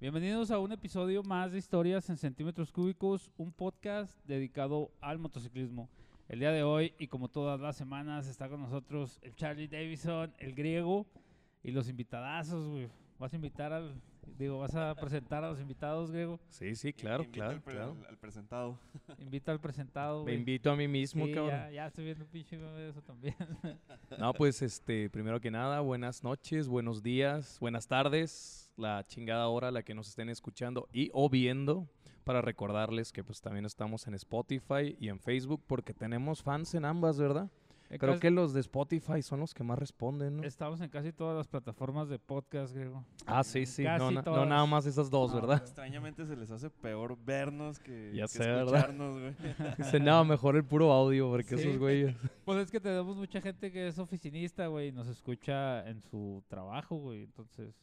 Bienvenidos a un episodio más de Historias en Centímetros Cúbicos, un podcast dedicado al motociclismo. El día de hoy, y como todas las semanas, está con nosotros el Charlie Davison, el griego, y los invitadazos, güey. Vas a invitar al, digo, vas a presentar a los invitados, griego. Sí, sí, claro, Invita claro, al, pre- claro. al- al presentado. Invita al presentado, Me invito a mí mismo, Sí, cabrón. ya, ya estoy viendo un pinche de eso también. No, pues, este, primero que nada, buenas noches, buenos días, buenas tardes, la chingada hora a la que nos estén escuchando y o viendo, para recordarles que pues también estamos en Spotify y en Facebook porque tenemos fans en ambas, ¿verdad? Creo Casi- que los de Spotify son los que más responden, ¿no? Estamos en casi todas las plataformas de podcast, griego. Ah, sí, sí, no, casi no todas. nada más esas dos, No, ¿verdad? Extrañamente se les hace peor vernos que, Ya que sé, ¿verdad? escucharnos, güey. Dice, nada, mejor el puro audio porque Sí. esos güeyes... Pues es que tenemos mucha gente que es oficinista, güey, y nos escucha en su trabajo, güey. Entonces,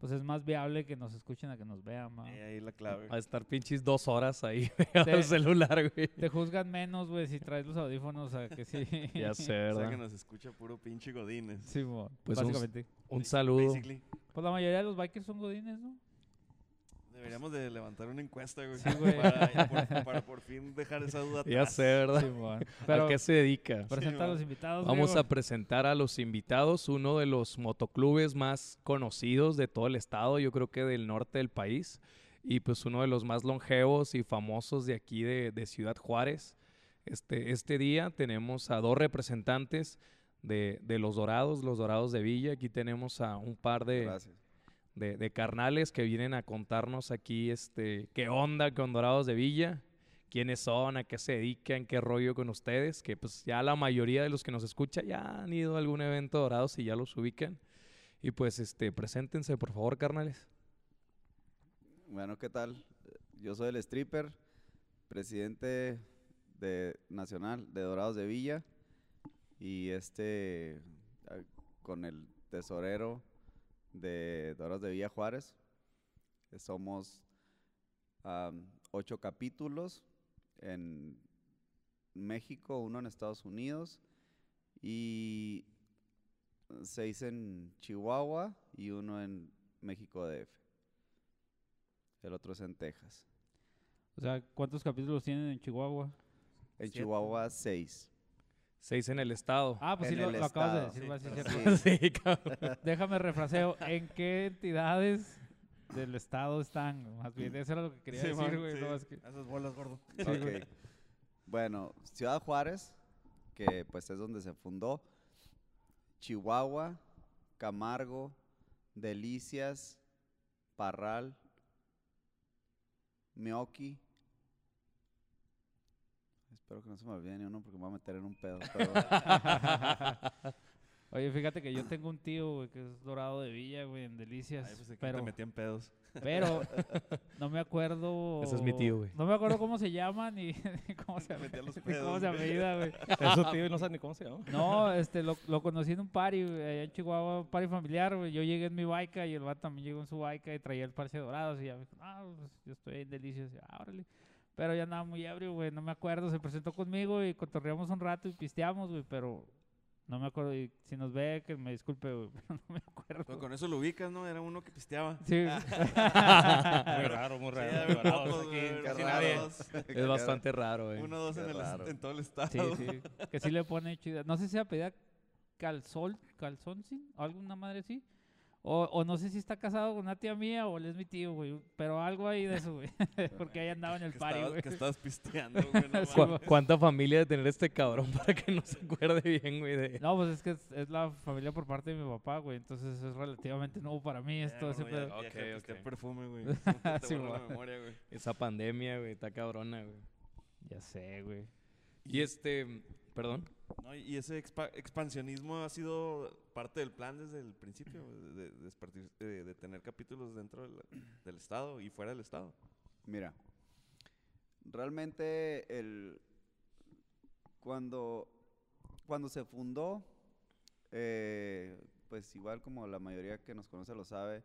pues es más viable que nos escuchen a que nos vean, ma. Eh, ahí la clave. A estar pinches dos horas ahí pegado al celular, güey. Te juzgan menos, güey, si traes los audífonos a que sí. Ya sé, O sea ¿verdad? que nos escucha puro pinche godines. Sí, mo, Pues un- básicamente. Un saludo. Basically. Pues la mayoría de los bikers son godines, ¿no? Deberíamos de levantar una encuesta, güey. Sí, güey. Para, por, para por fin dejar esa duda Ya atrás. sé, ¿verdad? Sí. ¿A qué se dedica? presenta a los invitados, Vamos a presentar a los invitados, uno de los motoclubes más conocidos de todo el estado, yo creo que del norte del país, y pues uno de los más longevos y famosos de aquí de, de Ciudad Juárez. Este, este día tenemos a dos representantes de, de los Dorados, los Dorados de Villa. Aquí tenemos a un par de, Gracias. De, de carnales que vienen a contarnos aquí este, qué onda con Dorados de Villa, quiénes son, a qué se dedican, qué rollo con ustedes, que pues ya la mayoría de los que nos escuchan ya han ido a algún evento Dorados y ya los ubican. Y pues este, preséntense por favor, carnales. Bueno, ¿qué tal? Yo soy el stripper, presidente de Nacional de Dorados de Villa y este ah, con el tesorero de Dorados de Villa Juárez. Somos ocho capítulos en México, uno en Estados Unidos y seis en Chihuahua y uno en México DF. El otro es en Texas. O sea, ¿cuántos capítulos tienen en Chihuahua? En Siete. Chihuahua, seis. Seis en el estado. Ah, pues sí, lo, lo acabas de decir, Sí, sí, cabrón. Déjame refraseo. ¿En qué entidades del estado están? Más bien, eso era lo que quería Sí, decir, güey. sí. no, es que- Esas bolas, gordo. Bueno, Ciudad Juárez, que pues es donde se fundó. Chihuahua, Camargo, Delicias, Parral, Meoqui. Espero que no se me olvide ni uno porque me voy a meter en un pedo. pero- Oye, fíjate que yo tengo un tío, güey, que es dorado de Villa, güey, en Delicias. Ay, pues pero, te metían pedos. pero no me acuerdo. Ese es mi tío, güey. No me acuerdo cómo se llama ni ni cómo se, los ni cómo pedos, se güey. apellida, güey. Eso, tío, y no sabes ni cómo se llama. No, este, lo, lo conocí en un party, güey, allá en Chihuahua, un party familiar, güey. Yo llegué en mi baica y el vato también llegó en su baica y traía el parche dorados y ya me dijo, ah, pues yo estoy en Delicias. Y, ah, órale. Pero ya andaba muy ebrio, güey, no me acuerdo. Se presentó conmigo y cotorreamos un rato y pisteamos, güey, pero no me acuerdo. Y si nos ve, que me disculpe, güey, pero no me acuerdo. Pero con eso lo ubicas, ¿no? Era uno que pisteaba. Sí, Muy raro, muy raro. ya muy ven raro, pocos, aquí güey, casi nadie. Es bastante raro, eh. Uno o dos en, el, en todo el estado. sí, sí. Que sí le pone chida. No sé si se apellida Calzol, Calzón, sí, o alguna madre así. O, o no sé si está casado con una tía mía o él es mi tío, güey. Pero algo ahí de eso, güey. Porque ahí andaba en el party, güey. que estabas pisteando, güey. no Sí, ¿Cu- mames. ¿Cuánta familia de tener este cabrón para que no se acuerde bien, güey? De... No, pues es que es, es la familia por parte de mi papá, güey. Entonces es relativamente nuevo para mí esto, Ya, ese gordo, ya- pedo. ya Ok, que pisteé ok. perfume, güey. Sí, memoria, güey. Esa pandemia, güey, está cabrona, güey. Ya sé, güey. Y este, perdón. No, y ese expa- expansionismo ha sido parte del plan desde el principio, güey, de, de, desparti- de- de tener capítulos dentro del, del Estado y fuera del Estado. Mira, realmente el cuando cuando se fundó, eh, pues igual como la mayoría que nos conoce lo sabe,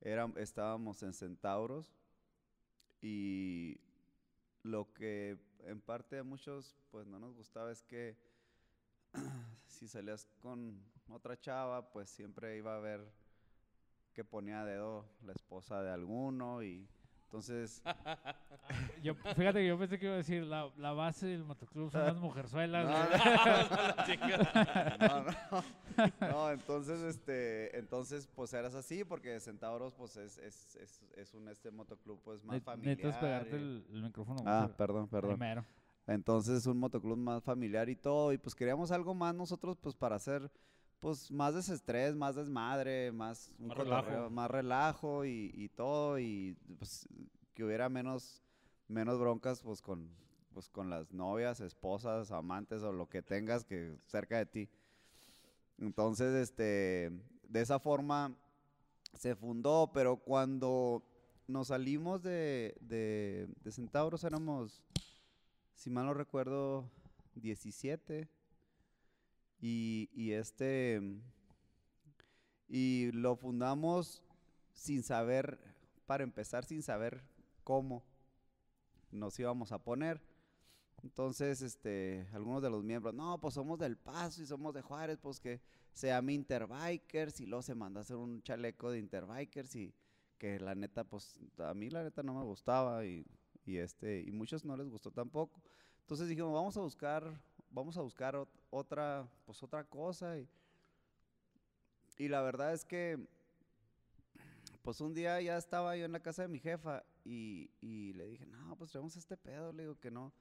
era- estábamos en Centauros y lo que en parte a muchos pues no nos gustaba es que si salías con otra chava, pues siempre iba a haber que ponía a dedo la esposa de alguno y entonces Yo, fíjate que yo pensé que iba a decir la, la base del motoclub son las mujerzuelas. No, no, no, no, entonces este entonces pues eras así porque Centauros pues es, es, es, es un este motoclub pues más Ne- familiar. Necesitas pegarte y- el, el micrófono. Ah, perdón, perdón. Primero. Entonces es un motoclub más familiar y todo, y pues queríamos algo más nosotros pues para hacer pues más desestrés, más desmadre, más un Más relajo. más relajo y, y todo, y pues que hubiera menos, menos broncas pues con, pues con las novias, esposas, amantes o lo que tengas que cerca de ti. Entonces, este, de esa forma se fundó, pero cuando nos salimos de, de, de Centauros éramos, si mal no recuerdo, 17. Y, y este, y lo fundamos sin saber, para empezar, sin saber cómo nos íbamos a poner. Entonces, este, algunos de los miembros, no, pues somos del Paso y somos de Juárez, pues que se llama Interbikers y luego se manda a hacer un chaleco de Interbikers y que la neta, pues a mí la neta no me gustaba y, y este, y muchos no les gustó tampoco. Entonces dijimos, vamos a buscar, vamos a buscar ot- otra, pues otra cosa y, y la verdad es que, pues un día ya estaba yo en la casa de mi jefa y, y le dije, no, pues traemos este pedo, le digo que no.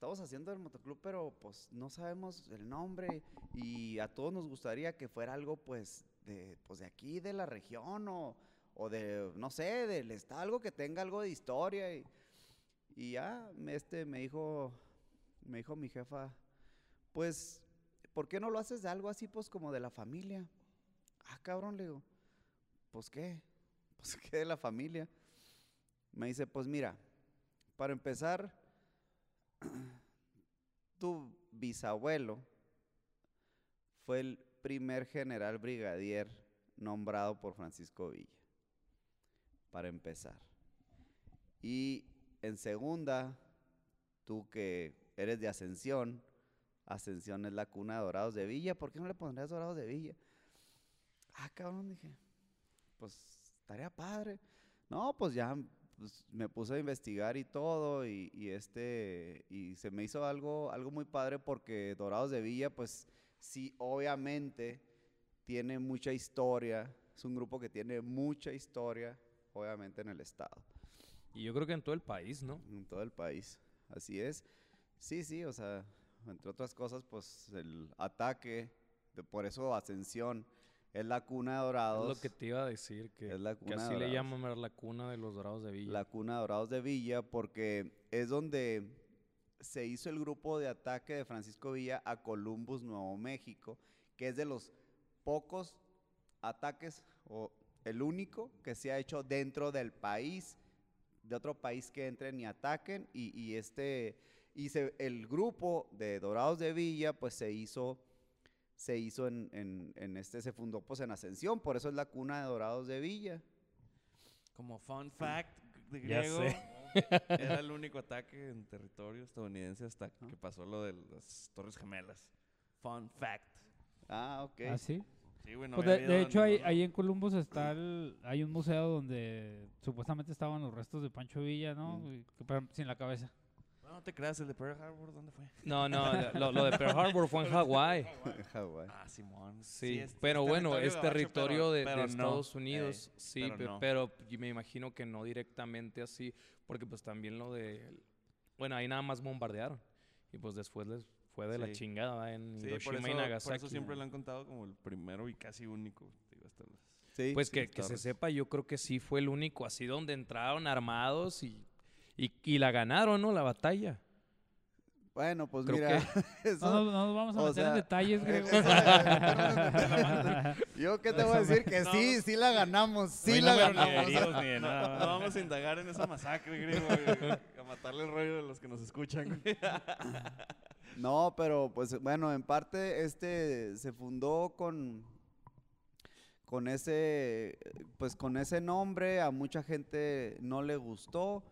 Estamos haciendo el motoclub, pero pues no sabemos el nombre y a todos nos gustaría que fuera algo pues de, pues, de aquí, de la región o, o de, no sé, del estado, algo que tenga algo de historia. Y, y ya este, me, dijo, me dijo mi jefa, pues, ¿por qué no lo haces de algo así pues como de la familia? Ah, cabrón, le digo, pues qué, pues qué de la familia. Me dice, pues mira, para empezar, tu bisabuelo fue el primer general brigadier nombrado por Francisco Villa, para empezar. Y en segunda, tú que eres de Ascensión, Ascensión es la cuna de Dorados de Villa, ¿por qué no le pondrías Dorados de Villa? Ah, cabrón, dije, pues estaría padre. No, pues ya pues, me puse a investigar y todo y, y este y se me hizo algo algo muy padre porque Dorados de Villa pues sí obviamente tiene mucha historia, es un grupo que tiene mucha historia obviamente en el estado, Y yo creo que en todo el país, ¿no? en todo el país. Así es. Sí, sí, o sea, entre otras cosas pues el ataque de por eso Ascensión es la cuna de Es Dorados. lo que te iba a decir, que, Es la que cuna de así le llaman la cuna de los dorados de Villa. la cuna de Dorados de Villa, porque es donde se hizo el grupo de ataque de Francisco Villa a Columbus, Nuevo México, que es de los pocos ataques, o el único que se ha hecho dentro del país, de otro país que entren y ataquen, y, y este, y se- el grupo de Dorados de Villa, pues se hizo se hizo en, en- en este, se fundó pues en Ascensión, por eso es la cuna de Dorados de Villa. Como fun fact de Ya griego, sé. era el único ataque en territorio estadounidense hasta que pasó lo de las Torres Gemelas. Fun fact. Ah, ok. ¿Ah, sí? Pues de, hecho, ahí, ahí en Columbus está el, hay un museo donde supuestamente estaban los restos de Pancho Villa, ¿no? Mm. Y que- pero sin la cabeza. No, no te creas, el de Pearl Harbor, ¿dónde fue? No, no, lo, lo de Pearl Harbor fue en Hawái. Hawái. Ah, Simón. Sí, es- pero es bueno, es territorio pero- de, de pero no. Estados Ey, Unidos, sí, pero pe- no. pero me imagino que no directamente así, porque pues también lo de, bueno, ahí nada más bombardearon y pues después les fue de la Sí. chingada ¿va? en Sí, Hiroshima por y eso, Nagasaki. por eso siempre lo han contado como el primero y casi único. digo, hasta los- Sí, Pues sí, que, que se sepa, yo creo que sí fue el único así donde entraron armados y, y, y la ganaron, ¿no? La batalla. Bueno, pues Creo mira, eso- No, nos- no nos vamos a o meter sea, en detalles, Grego. yo qué te voy a decir que No, sí, sí la ganamos, sí la ganamos. heridos ni de No, nada. no vamos a indagar en esa masacre, griego, güey, a matarle el rollo de los que nos escuchan. güey. No, pero pues bueno, en parte este se fundó con con ese pues con ese nombre, a mucha gente no le gustó,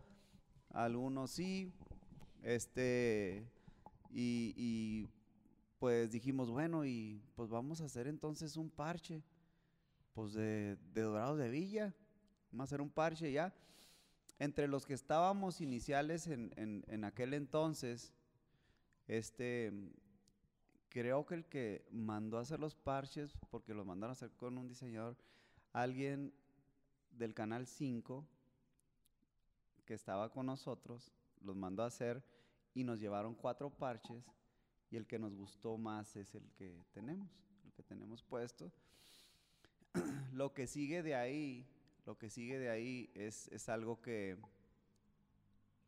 algunos sí. Este y, pues dijimos, bueno, y pues vamos a hacer entonces un parche. pues de, de Dorados de Villa. Vamos a hacer un parche ya. Entre los que estábamos iniciales en, en- en aquel entonces, este, creo que el que mandó a hacer los parches, porque los mandaron a hacer con un diseñador, alguien del Canal 5 que estaba con nosotros, los mandó a hacer y nos llevaron cuatro parches y el que nos gustó más es el que tenemos, el que tenemos puesto. lo que sigue de ahí, lo que sigue de ahí es, es algo que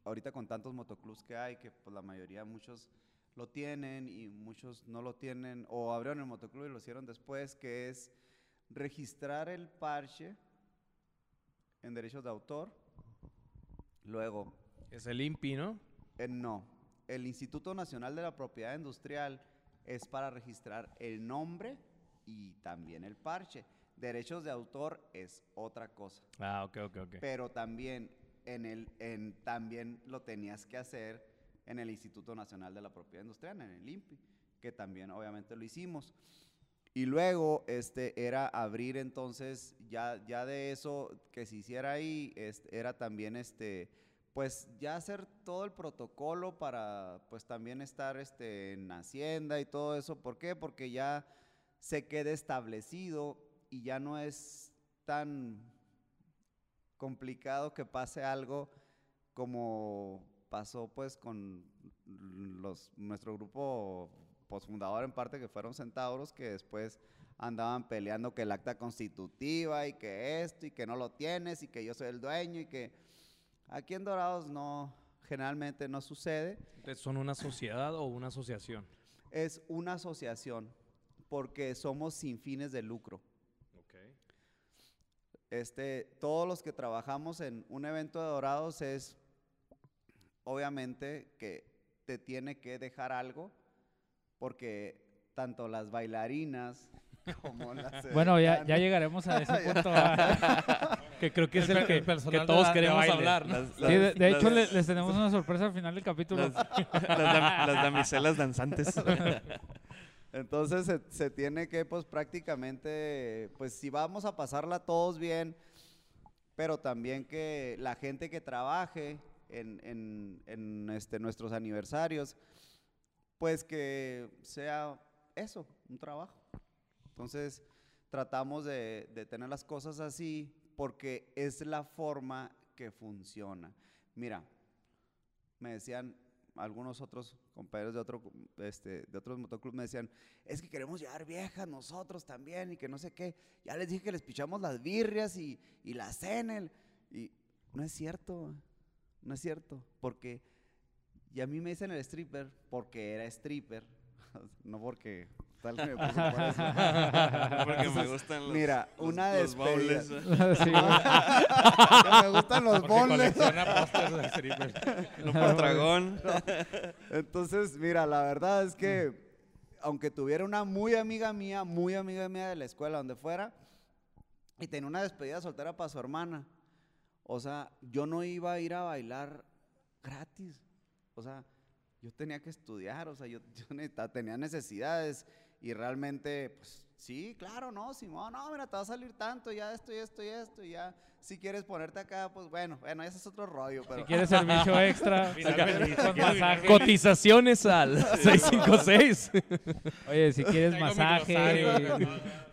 ahorita con tantos motoclubs que hay, que pues la mayoría, muchos lo tienen y muchos no lo tienen, o abrieron el motoclub y lo hicieron después, que es registrar el parche en derechos de autor. Luego, Es el INPI, ¿no? eh, no, el Instituto Nacional de la Propiedad Industrial es para registrar el nombre y también el parche. Derechos de autor es otra cosa. Ah, ok, ok, ok. Pero también en el en también lo tenías que hacer en el Instituto Nacional de la Propiedad Industrial, en el INPI, que también obviamente lo hicimos. Y luego este era abrir entonces ya ya de eso que se hiciera ahí este, era también este pues ya hacer todo el protocolo para pues también estar este en Hacienda y todo eso, ¿por qué? Porque ya se quede establecido y ya no es tan complicado que pase algo como pasó pues con los nuestro grupo posfundador en parte que fueron centauros que después andaban peleando que el acta constitutiva y que esto y que no lo tienes y que yo soy el dueño y que aquí en Dorados no generalmente no sucede ¿Son una sociedad o una asociación? es una asociación porque somos sin fines de lucro Ok. este, todos los que trabajamos en un evento de Dorados es, obviamente, que te tiene que dejar algo, porque tanto las bailarinas como las... Bueno, ya, ya llegaremos a ese punto. Que creo que es El el que, que todos la- queremos baile. hablar, ¿no? Las- Sí, de, hecho, las- les tenemos una sorpresa al final del capítulo. Las, las dam- las damiselas danzantes. Entonces se, se tiene que, pues prácticamente, pues si vamos a pasarla todos bien, pero también que la gente que trabaje en, en- en, este, nuestros aniversarios, pues que sea eso, un trabajo. Entonces tratamos de, de tener las cosas así porque es la forma que funciona. Mira, me decían algunos otros compañeros de, otro, este, de otros motoclubs, me decían, es que queremos llevar viejas nosotros también y que no sé qué. Ya les dije que les pichamos las birrias y, y la. Y no es cierto, no es cierto, porque, y a mí me dicen el stripper porque era stripper, no porque tal que me puso por eso. Porque me gustan los, Mira, los- una los despedida. bowls. Sí, me gustan los de strippers. No por dragón. Entonces, mira, la verdad es que, aunque tuviera una muy amiga mía, muy amiga mía de la escuela, donde fuera, y tenía una despedida soltera para su hermana, o sea, yo no iba a ir a bailar gratis. O sea, yo tenía que estudiar, o sea, yo, yo necesitaba- tenía necesidades y realmente, pues, sí, claro, no, Simón, no, mira, te va a salir tanto, ya esto y esto y esto, y ya, si quieres ponerte acá, pues bueno, bueno, ese es otro rollo, pero... Si quieres servicio extra, masaje. Cotizaciones al 656. Oye, si quieres masaje.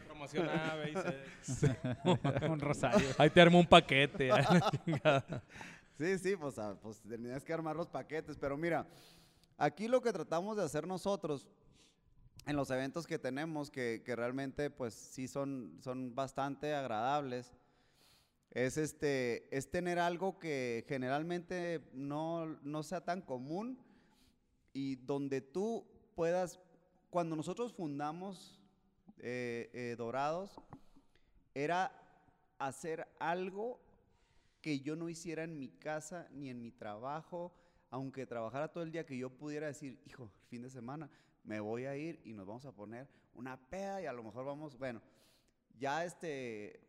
Promoción A, B y C. un rosario. Ahí te armo un paquete. Sí, sí, pues, ah, pues tenías que armar los paquetes, pero mira, aquí lo que tratamos de hacer nosotros en los eventos que tenemos, que, que realmente pues sí son, son bastante agradables, es, este, es tener algo que generalmente no, no sea tan común y donde tú puedas, cuando nosotros fundamos eh, eh, Dorados, era hacer algo que yo no hiciera en mi casa ni en mi trabajo, aunque trabajara todo el día, que yo pudiera decir, hijo, el fin de semana me voy a ir y nos vamos a poner una peda y a lo mejor vamos, bueno, ya este,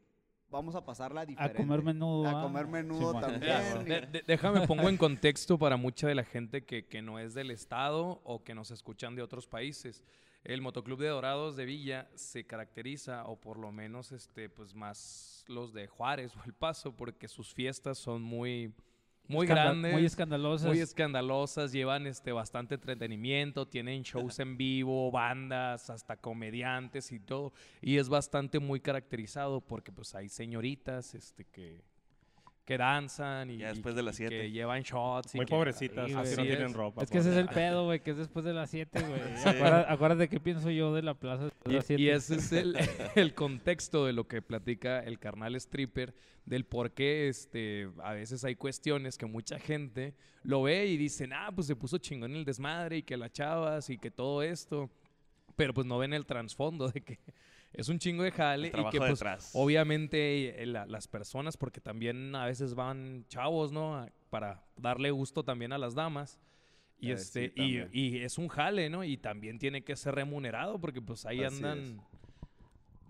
vamos a pasarla A diferente. comer menudo. A comer menudo Simón. también. De- de- déjame pongo en contexto para mucha de la gente que, que no es del estado o que nos escuchan de otros países. El Motoclub de Dorados de Villa se caracteriza, o por lo menos este, pues más los de Juárez o El Paso, porque sus fiestas son muy, muy Escanda- grandes. Muy escandalosas. muy escandalosas, llevan este bastante entretenimiento, tienen shows en vivo, bandas, hasta comediantes y todo. Y es bastante muy caracterizado porque pues hay señoritas este que, que danzan y, Ya y después de las que siete. llevan shots. y Muy que- pobrecitas, Sí, así no tienen ropa. Es que ese es el pedo, güey, que es después de las 7, güey. Sí. Acuérdate, acuérdate qué pienso yo de la plaza después de Y, las 7. y ese es el, el contexto de lo que platica el carnal stripper, del por qué este, a veces hay cuestiones que mucha gente lo ve y dicen, ah, pues se puso chingón el desmadre y que las chavas y que todo esto, pero pues no ven el trasfondo de que es un chingo de jale y trabajo que pues detrás. obviamente eh, la- las personas, porque también a veces van chavos, ¿no? Para darle gusto también a las damas. Y, Eh, este, sí, y, es un jale, ¿no? Y también tiene que ser remunerado porque pues ahí Así andan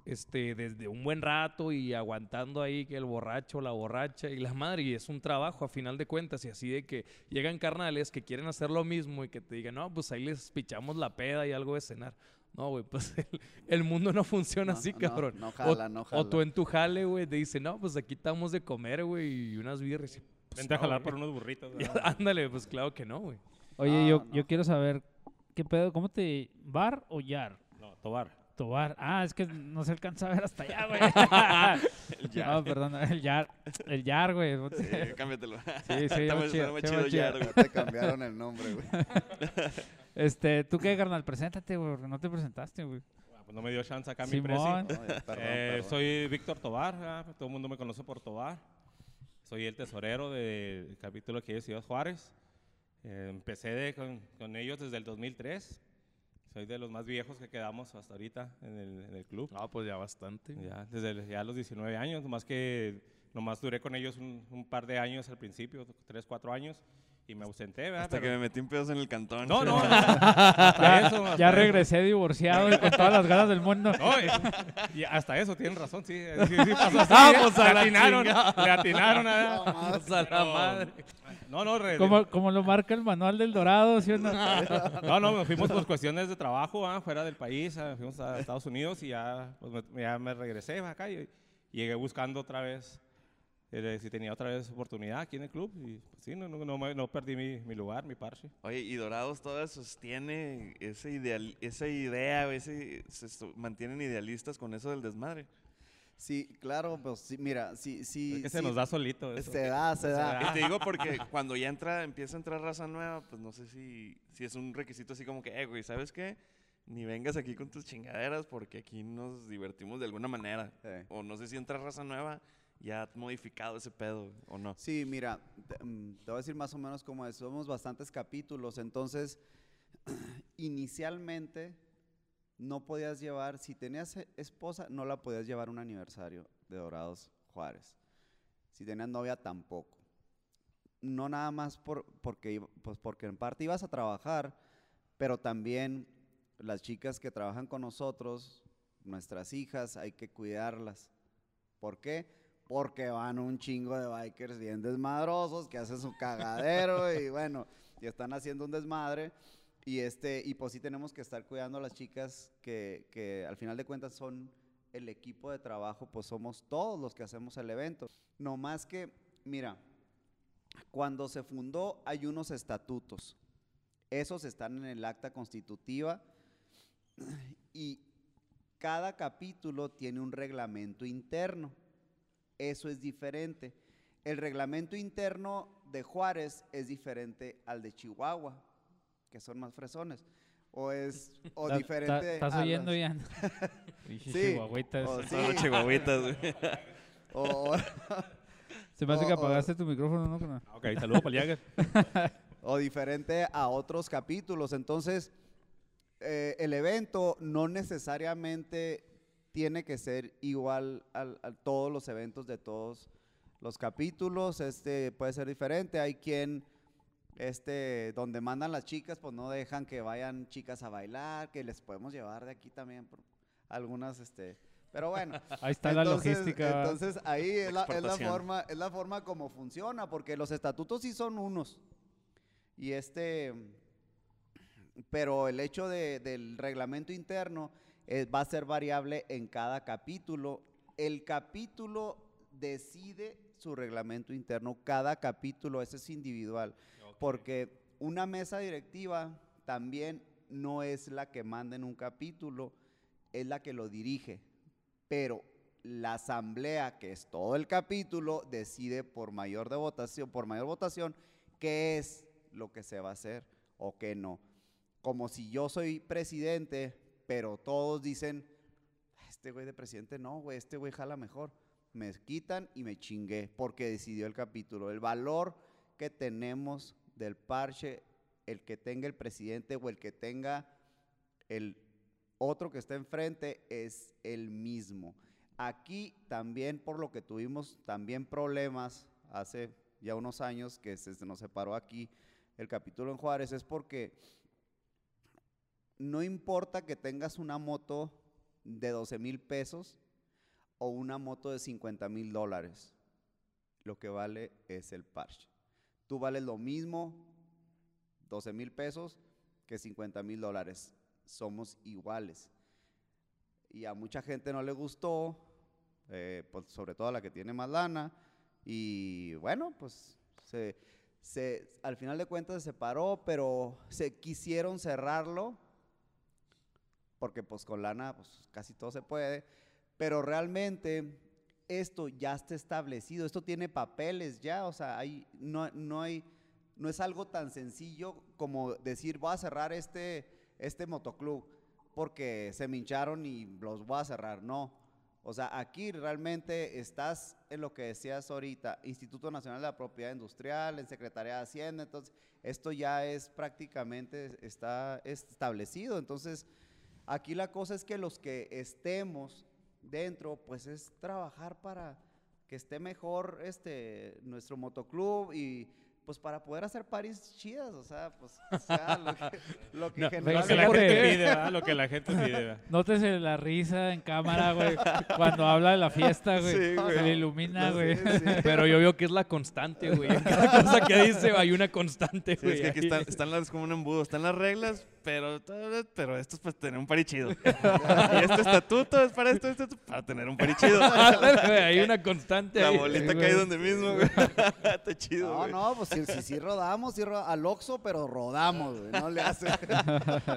este, desde un buen rato y aguantando ahí que el borracho, la borracha y la madre. Y es un trabajo a final de cuentas. Y así de que llegan carnales que quieren hacer lo mismo y que te digan, no, pues ahí les pichamos la peda y algo de cenar. No, güey, pues el, el mundo no funciona No, así, no, cabrón. No O- jala, no jala. O tú en tu jale, güey, te dicen, no, pues aquí estamos de comer, güey, y unas birras. Y, pues, Vente a jalar por unos burritos. Y ándale, pues claro que no, güey. Oye, yo, no. yo quiero saber, ¿qué pedo? ¿Cómo te... ¿Bar o yar? No, Tobar. Tobar. Ah, es que no se alcanza a ver hasta allá, güey. No, perdón, el yar. El yar, güey. Sí, cámbiatelo. Sí, sí, Está muy- chido. Yar, güey. Te cambiaron el nombre, güey. Este, ¿tú qué, carnal? Preséntate, güey, porque no te presentaste, güey. Ah, pues no me dio chance acá mi presi. Simón. Perdón, Eh, perdón. Soy Víctor Tobar, ah, todo el mundo me conoce por Tobar. Soy el tesorero del capítulo que es Ciudad Juárez. Eh, empecé de- con, con ellos desde el 2003. Soy de los más viejos que quedamos hasta ahorita en el, en el club. No, pues ya bastante. Ya, desde el- ya los 19 años, más que nomás duré con ellos un, un par de años al principio, 3, 4 años, y me ausenté, ¿verdad? Hasta que me metí en pedos en el cantón. No, no, hasta eso. hasta Ya eso. regresé divorciado y con todas las ganas del mundo. No, y, y hasta eso tienen razón, sí. Sí, sí pasó así. Vamos a le la atinaron, chingada. le atinaron a- No, más. Vamos a la Pero- madre. No, no, re- Como, como lo marca el manual del Dorado, ¿sí o no? no, no, fuimos por cuestiones de trabajo, ah, fuera del país, ah, fuimos a Estados Unidos y ya, pues, me, ya me regresé acá y, y llegué buscando otra vez, eh, si tenía otra vez oportunidad aquí en el club y pues, sí, no, no, no, me- no perdí mi, mi lugar, mi parche. Oye, y Dorados todavía sostiene ese ideal, esa idea, ese, se mantienen idealistas con eso del desmadre. Sí, claro, pues sí, mira, sí, sí. es que se sí, nos da solito eso. Se da, se da. Y te digo porque cuando ya entra, empieza a entrar raza nueva, pues no sé si, si es un requisito así como que, eh, güey, ¿sabes qué? Ni vengas aquí con tus chingaderas porque aquí nos divertimos de alguna manera. Eh. O no sé si entra raza nueva, ya modificado ese pedo o no. Sí, mira, te, mm, te voy a decir más o menos cómo es. Somos bastantes capítulos, entonces, inicialmente no podías llevar, si tenías e- esposa, no la podías llevar a un aniversario de Dorados Juárez. Si tenías novia, tampoco. No nada más por, porque, pues porque en parte ibas a trabajar, pero también las chicas que trabajan con nosotros, nuestras hijas, hay que cuidarlas. ¿Por qué? Porque van un chingo de bikers bien desmadrosos que hacen su cagadero y bueno, y están haciendo un desmadre. Y, este, y pues sí tenemos que estar cuidando a las chicas que, que al final de cuentas son el equipo de trabajo, pues somos todos los que hacemos el evento. No más que, mira, cuando se fundó hay unos estatutos. Esos están en el acta constitutiva y cada capítulo tiene un reglamento interno. Eso es diferente. El reglamento interno de Juárez es diferente al de Chihuahua, que son más fresones. O es o Ta- ta- diferente. ¿Estás a oyendo? Pinche Sí, chihuahuitas. o sí, Son los chihuahuitas, o- Se me hace que apagaste tu micrófono, ¿no? Ok, saludos para o diferente a otros capítulos. Entonces, eh, el evento no necesariamente tiene que ser igual al- a todos los eventos de todos los capítulos. Este puede ser diferente. Hay quien, este, donde mandan las chicas, pues no dejan que vayan chicas a bailar, que les podemos llevar de aquí también por algunas, este, Pero bueno. Ahí está la entonces- logística. Entonces ahí es la, es la forma, es la forma como funciona, porque los estatutos sí son unos. Y este, pero el hecho de- del reglamento interno eh, va a ser variable en cada capítulo. El capítulo decide su reglamento interno, cada capítulo, ese es individual, porque una mesa directiva también no es la que manda en un capítulo, es la que lo dirige, pero la asamblea, que es todo el capítulo, decide por mayor de votación, por mayor votación, qué es lo que se va a hacer o qué no. Como si yo soy presidente, pero todos dicen, este güey de presidente no, güey, este güey jala mejor. Me quitan y me chingué porque decidió el capítulo. El valor que tenemos del parche, el que tenga el presidente o el que tenga el otro que está enfrente es el mismo. Aquí también, por lo que tuvimos también problemas hace ya unos años que se, nos separó aquí el capítulo en Juárez, es porque no importa que tengas una moto de 12 mil pesos o una moto de 50 mil dólares, lo que vale es el parche. Tú vales lo mismo 12 mil pesos que 50 mil dólares. Somos iguales. Y a mucha gente no le gustó, eh, pues, sobre todo a la que tiene más lana. Y bueno, pues se, se- al final de cuentas se separó, pero se quisieron cerrarlo, porque pues con lana pues, casi todo se puede. Pero realmente esto ya está establecido, esto tiene papeles ya, o sea, hay, no, no hay, no es algo tan sencillo como decir voy a cerrar este, este motoclub porque se me hincharon y los voy a cerrar, no. O sea, aquí realmente estás en lo que decías ahorita, Instituto Nacional de la Propiedad Industrial, en Secretaría de Hacienda, entonces esto ya es prácticamente, está establecido, entonces aquí la cosa es que los que estemos dentro, pues es trabajar para que esté mejor este nuestro motoclub y pues para poder hacer paris chidas, o sea, pues o sea, lo que, lo que No, Lo que generalmente- la ¿por gente pide, ¿verdad? Lo que la gente pide, ¿verdad? Nótese la risa en cámara, güey. cuando habla de la fiesta, güey. Sí, güey. Se le ilumina, Sí, güey. sí. Pero yo veo que es la constante, güey. En cada cosa que dice hay una constante, Sí, güey. es que aquí están, están las como un embudo, están las reglas, pero, pero esto es para tener un pari chido. y este estatuto es para esto, esto es para tener un pari chido. Güey, hay una constante La bolita cae donde mismo, güey. Está chido, No, güey. no, pues sí, sí, sí rodamos, sí ro- al Oxxo, pero rodamos, güey, no le hace.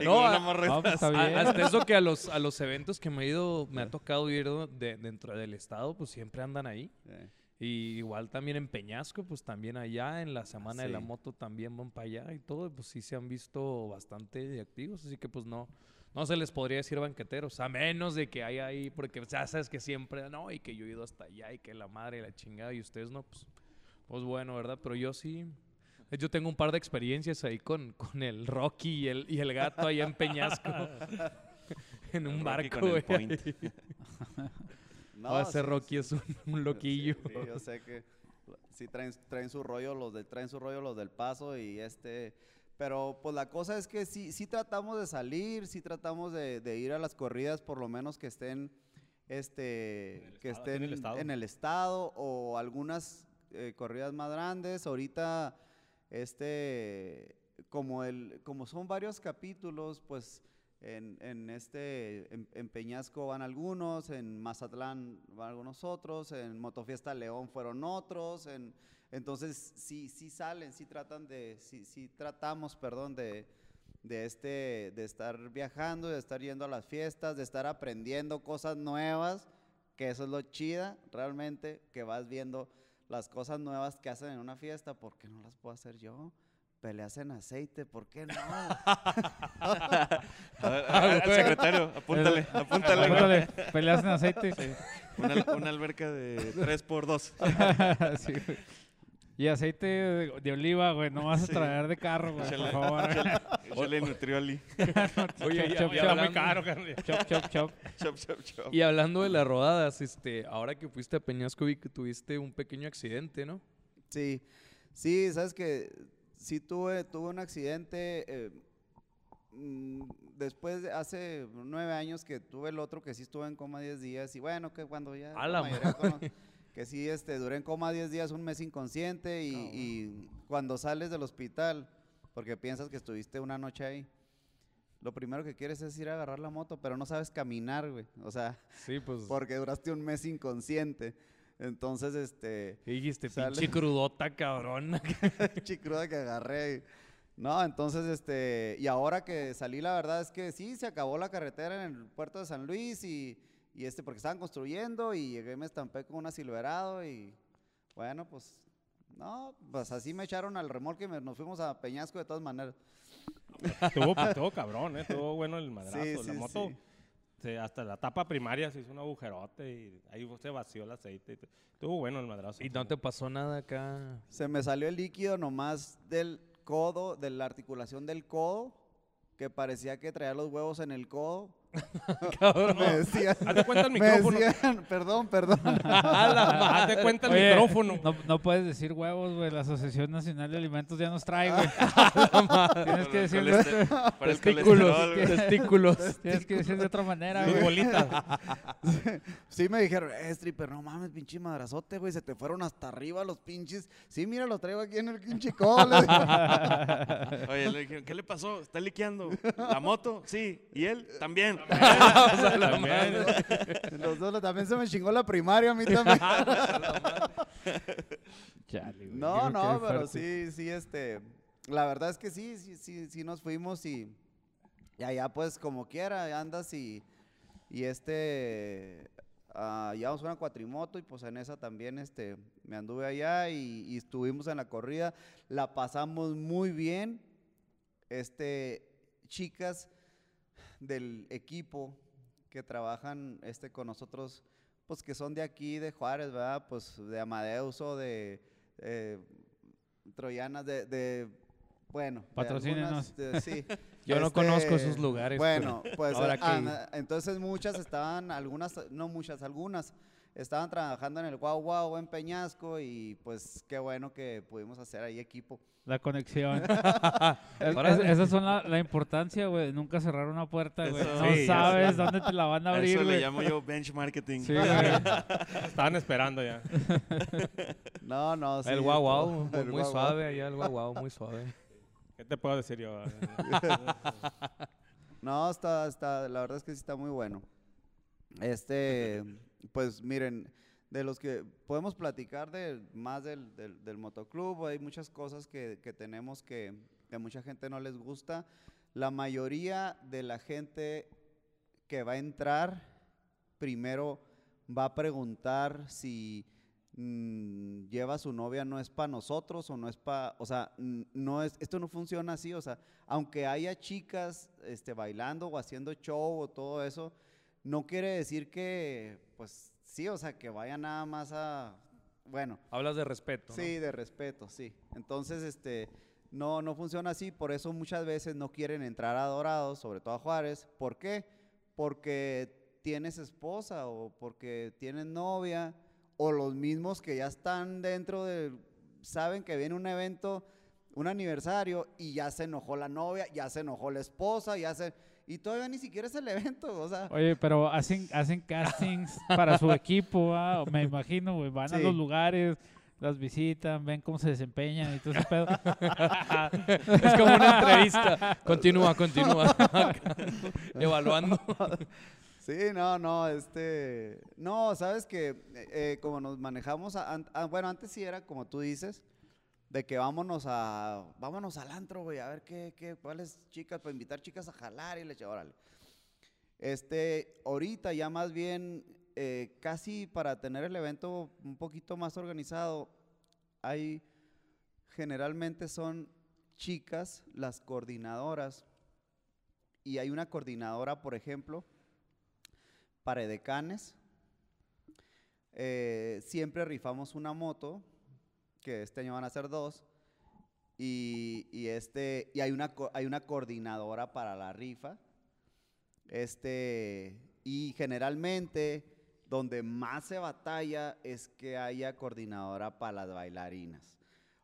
No, a- No, pues, está A- bien. hasta eso que a los, a los eventos que me he ido, me ha tocado ir de- dentro del estado, pues siempre andan ahí. Eh, Y igual también en Peñasco, pues también allá, en la semana de la moto también van para allá y todo, pues sí se han visto bastante activos, así que pues no, no se les podría decir banqueteros, a menos de que haya ahí, porque ya sabes que siempre, no, y que yo he ido hasta allá y que la madre y la chingada, y ustedes no, pues, pues bueno, ¿verdad? Pero yo sí, yo tengo un par de experiencias ahí con, con el Rocky y el, y el gato allá en Peñasco, en un El Rocky barco, con güey. no, ese sí, Rocky es un, un loquillo. Sí, sí, yo sé que sí traen, traen su rollo los del traen su rollo los del paso y este pero pues la cosa es que sí sí tratamos de salir, sí tratamos de, de ir a las corridas por lo menos que estén este que estado, estén en el estado. en el estado o algunas eh, corridas más grandes. Ahorita este como el como son varios capítulos, pues en, en este, en, en Peñasco van algunos, en Mazatlán van algunos otros, en Motofiesta León fueron otros, en, entonces sí, sí salen, sí tratan de, sí, sí tratamos, perdón, de, de este, de estar viajando, de estar yendo a las fiestas, de estar aprendiendo cosas nuevas, que eso es lo chida, realmente, que vas viendo las cosas nuevas que hacen en una fiesta, ¿por qué no las puedo hacer yo? Peleas en aceite, ¿por qué no? A ver, a- al secretario, apúntale, apúntale. güey. Apúntale, peleas en aceite. Una, una alberca de 3x2. Sí, güey. Y aceite de, de oliva, güey. No vas a traer de carro, güey, por favor. échale Nutrioli. Oye, Chop, y- chop, y. Está muy caro, carnal. Chop, chop, chop. Chop, chop, chop. Y hablando de las rodadas, este, ahora que fuiste a Peñasco vi que tuviste un pequeño accidente, ¿no? Sí, sí, sabes que sí tuve, tuve un accidente, eh, mm, después, de hace nueve años que tuve el otro que sí estuve en coma 10 días y bueno, que cuando ya... A la mayoría que sí, este, duré en coma 10 días, un mes inconsciente y, y cuando sales del hospital, porque piensas que estuviste una noche ahí, lo primero que quieres es ir a agarrar la moto, pero no sabes caminar, güey. O sea, Sí, pues. porque duraste un mes inconsciente. Entonces, este, y dijiste, pinche crudota, cabrón. chicruda que agarré. No, entonces, este, y ahora que salí, la verdad es que sí, se acabó la carretera en el puerto de San Luis y, y este, porque estaban construyendo y llegué, me estampé con una Silverado y, bueno, pues, no, pues así me echaron al remolque y me- nos fuimos a Peñasco de todas maneras. Estuvo, estuvo cabrón, ¿eh? Estuvo bueno el madrazo. Sí, la moto, sí. Se- hasta la tapa primaria se hizo un agujerote y ahí se vació el aceite. Estuvo bueno el madrazo. y no te pasó nada acá. Se me salió el líquido nomás del codo, de la articulación del codo, que parecía que traía los huevos en el codo. Cabrón. Me decían, Haz de cuenta el me micrófono. decían, perdón, perdón. Haz de cuenta el Oye, micrófono. No, no puedes decir huevos, güey. La Asociación Nacional de Alimentos ya nos trae, güey. Tienes que el Testículos, testículos. Tienes que decir de otra manera, güey. bolitas. Sí me dijeron, eh, stripper, no mames, pinche madrazote, güey, se te fueron hasta arriba los pinches. Sí, mira, los traigo aquí en el pinche codo. le dije. Oye, le dijeron, ¿qué le pasó? ¿Está liqueando? ¿La moto? Sí. ¿Y él? También. También. los dos también se me chingó la primaria a mí también. Chale, güey, no, no, pero fuerte. sí, sí, este, la verdad es que sí, sí, sí, sí nos fuimos y, y allá pues como quiera andas y, y este, ah, llevamos una cuatrimoto y pues en esa también, este, me anduve allá y, y estuvimos en la corrida, la pasamos muy bien, este, chicas del equipo que trabajan, este, con nosotros, pues que son de aquí, de Juárez, ¿verdad? Pues de Amadeus o de eh, Troyanas, de, de, bueno. de Patrocínenos. algunas, de- sí. Yo no Este, conozco esos lugares, Bueno, pues ahora ah, entonces muchas estaban, algunas, no muchas, algunas estaban trabajando en el Guau Guau en Peñasco y pues qué bueno que pudimos hacer ahí equipo. La conexión. Es- Ahora- es- esas son la, la importancia, güey. Nunca cerrar una puerta, güey. No Sí, sabes dónde te la van a abrir, eso le llamo yo benchmarking. Sí, güey. Estaban esperando ya. No, no, sí. el guau guau, muy guau. suave allá, el guau guau, muy suave. ¿Qué te puedo decir yo? No, está, está, la verdad es que sí está muy bueno. Este, pues miren, de los que podemos platicar de más del, del, del motoclub, hay muchas cosas que, que tenemos que, que a mucha gente no les gusta. La mayoría de la gente que va a entrar, primero va a preguntar si mm, lleva a su novia no es para nosotros o no es para, o sea, no es, esto no funciona así, o sea, aunque haya chicas este, bailando o haciendo show o todo eso, no quiere decir que, pues sí, o sea, que vaya nada más a, bueno, Hablas de respeto, ¿no? Sí, de respeto, sí. Entonces, este, no, no funciona así, por eso muchas veces no quieren entrar a Dorados, sobre todo a Juárez. ¿Por qué? Porque tienes esposa o porque tienes novia o los mismos que ya están dentro de, saben que viene un evento, un aniversario y ya se enojó la novia, ya se enojó la esposa, ya se... Y todavía ni siquiera es el evento, o sea... Oye, pero hacen, hacen castings para su equipo, ¿va? me imagino, güey. Van a los lugares, las visitan, ven cómo se desempeñan y todo ese pedo. Es como una entrevista. Continúa, continúa. Evaluando. Sí, no, no, este, no, sabes que eh, eh, como nos manejamos, a- an- a- bueno, antes sí era como tú dices, de que vámonos a, vámonos al antro, güey, a ver qué, qué, cuáles chicas, para invitar chicas a jalar y le eché, órale. Este, ahorita ya más bien, eh, casi para tener el evento un poquito más organizado, hay, generalmente son chicas las coordinadoras, y hay una coordinadora, por ejemplo, para edecanes. Eh, siempre rifamos una moto, que este año van a ser dos, y, este, y hay una, hay una coordinadora para la rifa. Este, y generalmente donde más se batalla es que haya coordinadora para las bailarinas.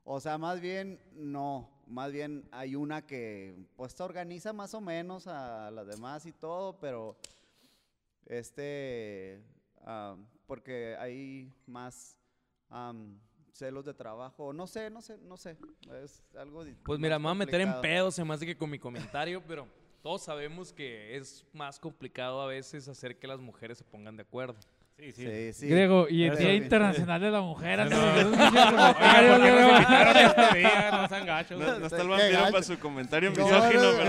O sea, más bien no, más bien hay una que pues te organiza más o menos a las demás y todo, pero este, ah, porque hay más celos de trabajo, no sé, no sé, no sé, es algo Pues mira, me voy a meter en complicado. pedo, se me hace que con mi comentario, pero todos sabemos que es más complicado a veces hacer que las mujeres se pongan de acuerdo. Sí, sí. Sí, sí. Griego, y el Día. Internacional de la Mujer. No. No. No, no está el vampiro para su comentario No, misógino, güey.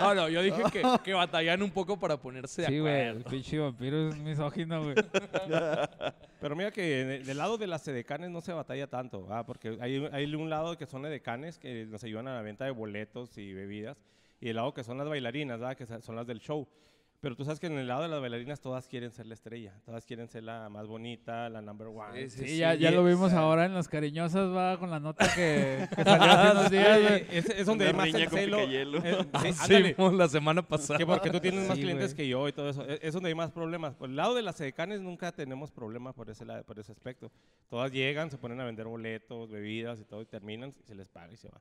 No, no, yo dije que, que batallan un poco para ponerse de Sí, güey, el acuerdo. pinche vampiro es misógino, güey. Pero mira que de- del lado de las edecanes no se batalla tanto, ¿va? porque hay, hay un lado que son edecanes que nos ayudan a la venta de boletos y bebidas, y el lado que son las bailarinas, ¿va? que son las del show. Pero tú sabes que en el lado de las bailarinas todas quieren ser la estrella, todas quieren ser la más bonita, la number one. Sí, Sí, ya, ya y- lo vimos ahora en las cariñosas, va, con la nota que, que salió hace unos días, Sí, es, es donde hay más el con celo. picayelo. eh, sí, vimos la semana pasada. Que porque tú tienes más Sí, clientes güey. que yo y todo eso. Es, es donde hay más problemas. Por el lado de las edecanes nunca tenemos problemas por ese, lado- por ese aspecto. Todas llegan, se ponen a vender boletos, bebidas y todo, y terminan, y se les paga y se va.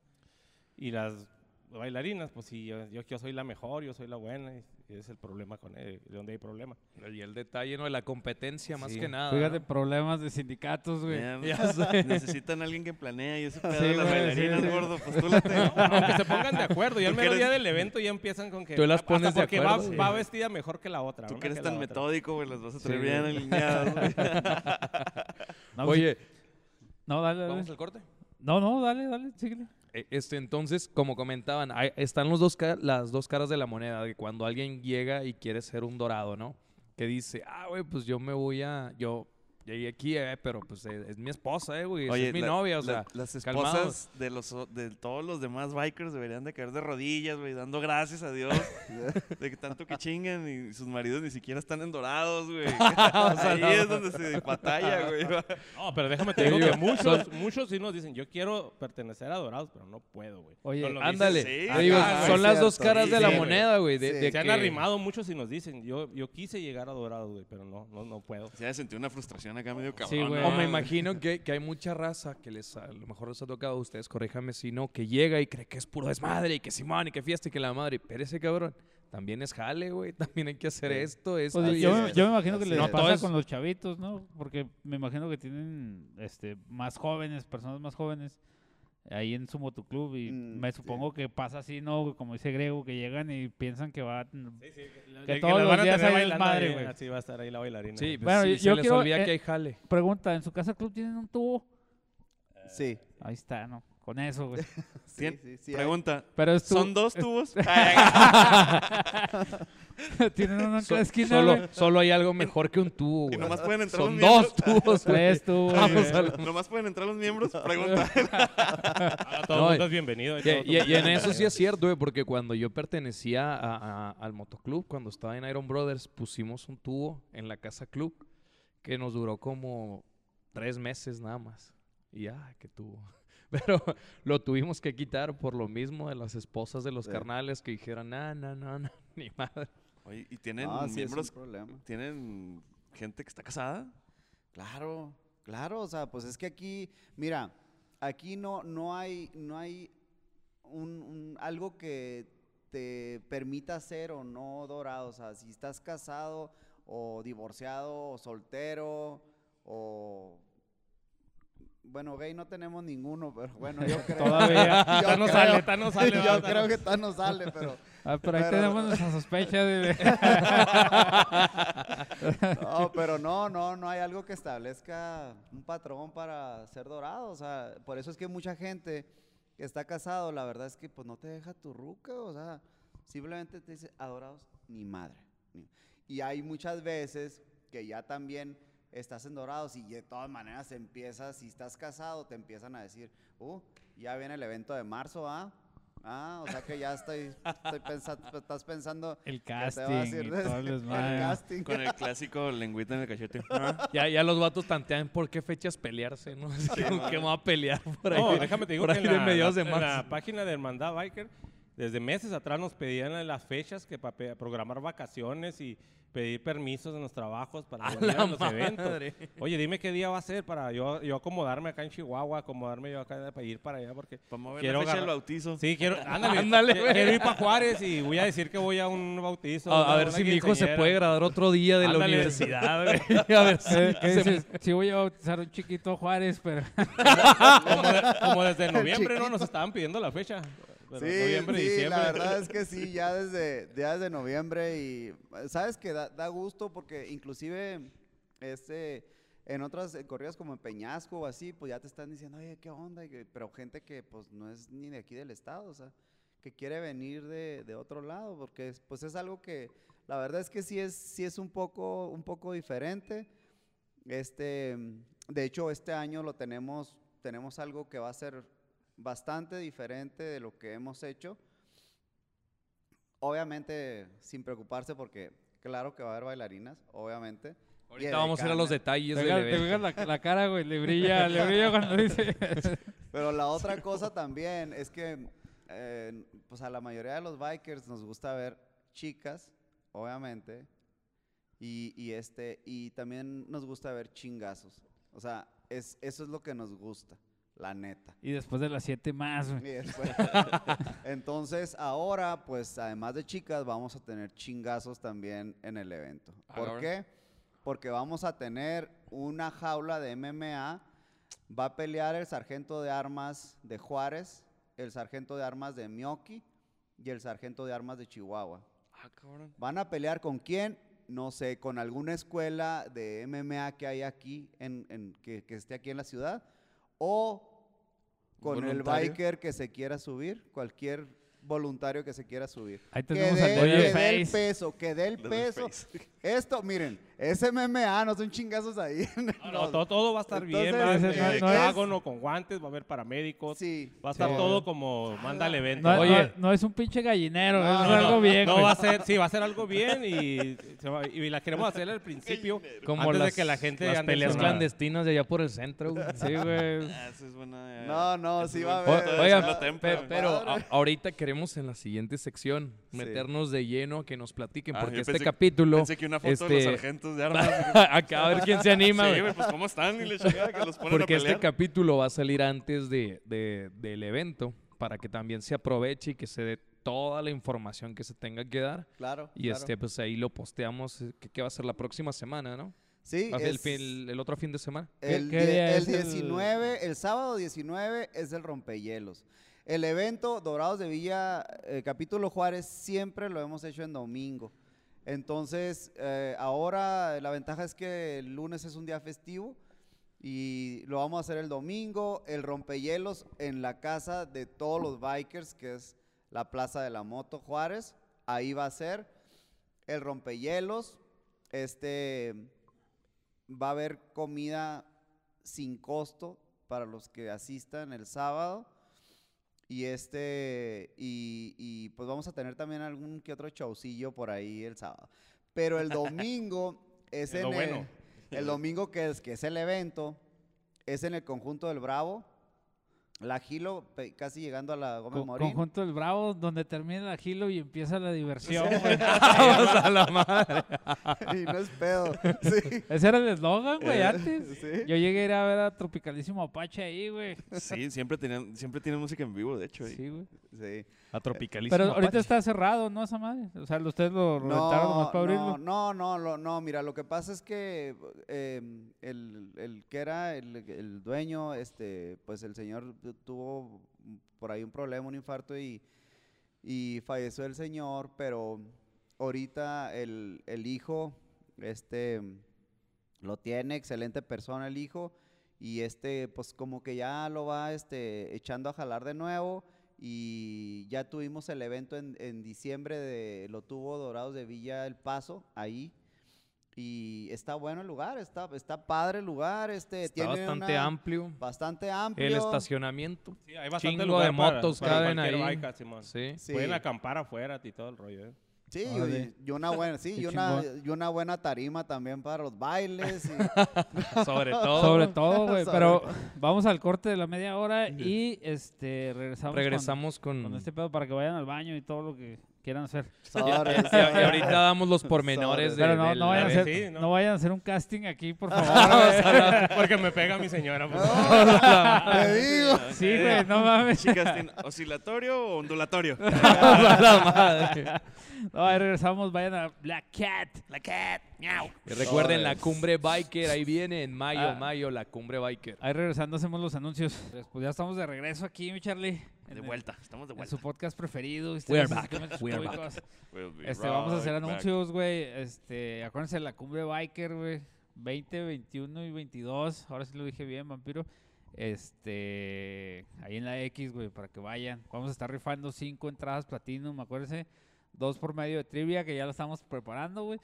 Y las bailarinas, pues sí, yo, yo, yo soy la mejor, yo soy la buena, y ese es el problema con él, de donde hay problema. Y el detalle, ¿no? De la competencia, más que nada. Fíjate, ¿no? problemas de sindicatos, güey. Ya, Ya sé. Necesitan alguien que planea y ese pedo Sí, de las güey, bailarinas, sí. gordo, pues tú tengo. Aunque se pongan de acuerdo, ya el mero día del evento ya empiezan con que... Tú las hasta pones de porque va- vestida mejor que la otra. Tú que eres tan metódico, güey, las vas a Sí, traer bien alineadas, güey. No, pues, Oye, no, dale, dale. ¿vamos al corte? No, no, dale, dale, síguele. Eh, Este, entonces, como comentaban, están los dos las dos caras de la moneda. De cuando alguien llega y quiere ser un dorado, ¿no? Que dice, ah, güey, pues yo me voy a. Yo llegué aquí, eh, pero pues eh, es, mi esposa, eh, güey. es mi la- novia, o la- sea. las calmados. esposas de los o- de todos los demás bikers deberían de caer de rodillas, güey, dando gracias a Dios de que tanto que chingan y sus maridos ni siquiera están en dorados, güey. Ahí es donde se batalla, güey. No, pero déjame te digo que muchos, muchos sí nos dicen, yo quiero pertenecer a Dorados, pero no puedo, güey. Oye, dicen. Ándale, sí. te digo, son las dos caras sí, de la moneda, güey. De, Sí. de Se han arrimado muchos y nos dicen, yo, yo quise llegar a Dorados, güey, pero no, no, no puedo. Se ha sentido una frustración acá medio cabrón. Sí, güey. O me ¿no? imagino que, que hay mucha raza que les a lo mejor les ha tocado a ustedes, corríjame si no, que llega y cree que es puro desmadre y que Simón y que fiesta y que la madre. Pero ese cabrón también es jale, güey. También hay que hacer Sí. esto, Pues esto. y yo, me, yo me imagino que les es. pasa con es- los chavitos, ¿no? Porque me imagino que tienen este, más jóvenes, personas más jóvenes, ahí en su motoclub y Mm, me sí. supongo que pasa así, ¿no? Como dice Grego, que llegan y piensan que va... Que todos las los van a días hay desmadre, güey. Así va a estar ahí la bailarina. Sí, pues Bueno, sí, yo- se yo les quiero, olvida eh, que hay jale. Pregunta, ¿en su casa club tienen un tubo? Sí, Ahí está, ¿no? Con eso, güey. sí, sí, sí. Pregunta, Pero es tu- ¿son dos tubos? tienen uno en So- cada esquina, solo, güey. solo hay algo mejor que un tubo, Y güey. nomás pueden entrar Son los dos miembros. tubos, güey. Tres tubos, Vamos a la- ¿Nomás pueden entrar los miembros? Pregunta. Ah, todo el No, mundo y- es bienvenido. y Y, y- y en eso sí es cierto, güey, porque cuando yo pertenecía a- a- al motoclub, cuando estaba en Iron Brothers, pusimos un tubo en la casa club que nos duró como tres meses nada más. Y ya, qué tubo. Pero lo tuvimos que quitar por lo mismo de las esposas de los Sí. carnales que dijeron, no, no, no, no, ni madre. Oye, ¿y tienen No, sí es un miembros? problema. ¿Tienen gente que está casada? Claro, claro, o sea, pues es que aquí, mira, aquí no, no hay, no hay un, un- algo que te permita ser o no dorado, o sea, si estás casado o divorciado o soltero o bueno, gay no tenemos ninguno, pero bueno, yo creo. Todavía. yo Esta no creo- sale, esta no sale, Yo creo que esta no sale, pero Ah, pero ahí Pero- tenemos nuestra sospecha de... No, pero no, no, no hay algo que establezca un patrón para ser dorado. O sea, por eso es que mucha gente que está casado, la verdad es que pues no te deja tu ruca. O sea, simplemente te dice, adorados, ni madre. Y hay muchas veces que ya también estás en dorados y de todas maneras empiezas, si estás casado, te empiezan a decir, uh, ya viene el evento de marzo, ¿ah? Ah, o sea que ya estoy, estoy pensando, estás pensando El que te va a casting decir y de- todo el casting. Con el clásico lengüita en el cachete. Ah, Ya, ya los vatos tantean por qué fechas pelearse, ¿no? Como que me voy a pelear por ahí. No, déjame te digo por que ahí en de la, mediados de en la marzo. página de Hermandad Biker desde meses atrás nos pedían las fechas que para programar vacaciones y pedir permisos en los trabajos para la a los eventos. Oye, dime qué día va a ser para yo, yo acomodarme acá en Chihuahua, acomodarme yo acá para ir para allá porque mover Quiero la fecha del bautizo. Sí, quiero, ándale, quiero ir para Juárez y voy a decir que voy a un bautizo. A, ver si mi hijo se puede graduar otro día de la universidad, güey. A ver si ¿qué se- dices? Sí voy a bautizar un chiquito Juárez, pero... Como, de- como desde noviembre, ¿no? Nos estaban pidiendo la fecha. Sí, noviembre, sí, diciembre. la verdad es que sí, ya desde, ya desde noviembre y sabes que da, da gusto porque inclusive este, en otras corridas como en Peñasco o así, pues ya te están diciendo, oye, ¿qué onda? Pero gente que pues no es ni de aquí del estado, o sea, que quiere venir de, de otro lado, porque es, pues es algo que la verdad es que sí es, sí es un poco, un poco diferente. Este, de hecho, este año lo tenemos, tenemos algo que va a ser bastante diferente de lo que hemos hecho. Obviamente, sin preocuparse, porque claro que va a haber bailarinas, obviamente. Ahorita vamos a ir a los detalles Te del te la, la cara, güey, le brilla, le brilla cuando dice... Pero la otra cosa también es que, eh, pues a la mayoría de los bikers nos gusta ver chicas, obviamente, y, y este, y también nos gusta ver chingazos. O sea, es, eso es lo que nos gusta, la neta. y después de las siete más, güey. Después- Entonces, ahora, pues, además de chicas, vamos a tener chingazos también en el evento. ¿Por qué? Porque vamos a tener una jaula de MMA. Va a pelear el sargento de armas de Juárez, el sargento de armas de Mioki y el sargento de armas de Chihuahua. Ah, cabrón. ¿Van a pelear con quién? No sé, con alguna escuela de MMA que hay aquí, en, en- que, que esté aquí en la ciudad, o con el biker que se quiera subir, cualquier voluntario que se quiera subir. Ahí Que tenemos dé, que dé el peso, que dé el peso. Esto, miren, es MMA, no son chingazos ahí. No, no, todo, todo va a estar bien. Va a ser no- no es- con guantes, va a haber paramédicos. Sí. Va a estar Sí. todo como manda el evento. No, no- Oye. no es un pinche gallinero, No, es no, algo no, bien, no va a ser, sí, va a ser algo bien y, se va- y la queremos hacer al principio. Como antes las, de que la gente las peleas clandestinas de allá por el centro. güey. Sí, güey. Ah, esa es buena. No, no, ese sí va a haber. Oigan, pero, pero Madre. a- ahorita queremos en la siguiente sección Sí. meternos de lleno a que nos platiquen, Ah, porque este pensé- capítulo... Pensé que una foto de los este, de armas. Acá a ver quién se anima, sí, güey. güey, pues cómo están y le chingada que los ponen Porque a este capítulo va a salir antes de, de- del evento para que también se aproveche y que se dé toda la información que se tenga que dar. Claro. Y claro. este, pues ahí lo posteamos, eh, que, que va a ser la próxima semana, ¿no? Sí, el, fin- el- el otro fin de semana. El, ¿Qué die- día el es el- 19, el... sábado 19 es el rompehielos. El evento Dorados de Villa, eh, capítulo Juárez, siempre lo hemos hecho en domingo. Entonces, eh, ahora la ventaja es que el lunes es un día festivo y lo vamos a hacer el domingo. El rompehielos en la casa de todos los bikers, que es la Plaza de la Moto Juárez. Ahí va a ser el rompehielos. Este va a haber comida sin costo para los que asistan el sábado. Y este, y, y, pues vamos a tener también algún que otro showcillo por ahí el sábado. Pero el domingo es en lo el, bueno. el domingo que es, que es el evento, es en el conjunto del Bravo. La Gilo, casi llegando a la Gómez Co- Morín. Conjunto del Bravo, donde termina el gilo y empieza la diversión, güey. Vamos a la madre. y no es pedo. Sí. Ese era el eslogan, güey, Eh, antes. sí. Yo llegué a ir a ver a Tropicalísimo Apache ahí, güey. Sí, siempre tenían, siempre tienen música en vivo, de hecho. ahí. Sí, güey. Sí. A tropicalísimo. Pero ahorita Apache. está cerrado, ¿no, esa madre? O sea, ustedes lo rentaron nomás para abrirlo. No, no, no, lo- no, mira, lo que pasa es que eh, el, el que era el, el dueño, este, pues el señor tu- tuvo por ahí un problema, un infarto y, y falleció el señor, pero ahorita el, el hijo, este, lo tiene, excelente persona el hijo, y este, pues como que ya lo va, este, echando a jalar de nuevo, y ya tuvimos el evento en, en diciembre, de, lo tuvo Dorados de Villa El Paso, ahí, y está bueno el lugar, está, está padre el lugar, este, Está tiene bastante una- amplio. Bastante amplio. El estacionamiento. Sí, hay bastante Chingo lugar de para- motos para caben cualquier ahí. bike. Sí. Sí. Pueden acampar afuera y todo el rollo. ¿eh? Sí, y, y una buena, sí, y una, y una buena tarima también para los bailes. y- Sobre todo. Sobre todo, güey. Pero vamos al corte de la media hora y este regresamos, con- Regresamos con... con, este pedo para que vayan al baño y todo lo que quieran hacer. Y, y sobres. ahorita damos los pormenores de, Pero no, del no, vayan a hacer, sí, no. ¿no? vayan a hacer un casting aquí, por favor. Porque me pega mi señora. pues. Te digo. sí, güey, no mames. Chicas, ¿tiene ¿oscilatorio o ondulatorio? No, ahí regresamos, vayan a Black Cat. La cat, miau. Y recuerden la cumbre biker, ahí viene en mayo, Ah. mayo, la cumbre biker. Ahí regresando hacemos los anuncios. Pues ya estamos de regreso aquí, mi Charlie. En De el- vuelta, estamos de En vuelta. su podcast preferido. We are historias back. cómicas, We are back. We'll Este, vamos a hacer right anuncios, güey. Este, acuérdense de la cumbre biker, güey. 20, 21 y 22. Ahora sí lo dije bien, vampiro. Este, ahí en la X, güey, para que vayan. Vamos a estar rifando cinco entradas Platinum, acuérdense. Dos por medio de trivia, que ya lo estamos preparando, güey.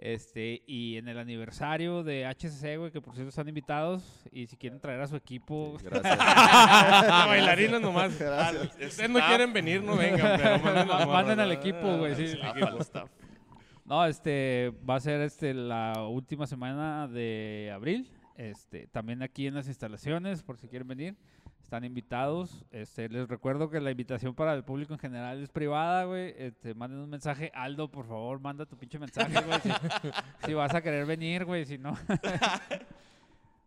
Este, y en el aniversario de HCC, güey, que por cierto están invitados. Y si quieren traer a su equipo, Gracias. Bailarinas nomás. Gracias. Ustedes no quieren venir, no vengan, pero manden, al ¿no? equipo, güey, sí. No, este va a ser este la última semana de abril. Este, también aquí en las instalaciones, por si quieren venir, están invitados. Este, les recuerdo que la invitación para el público en general es privada, güey. Este, manden un mensaje, Aldo, por favor, manda tu pinche mensaje, güey. Si, si vas a querer venir, güey, si no.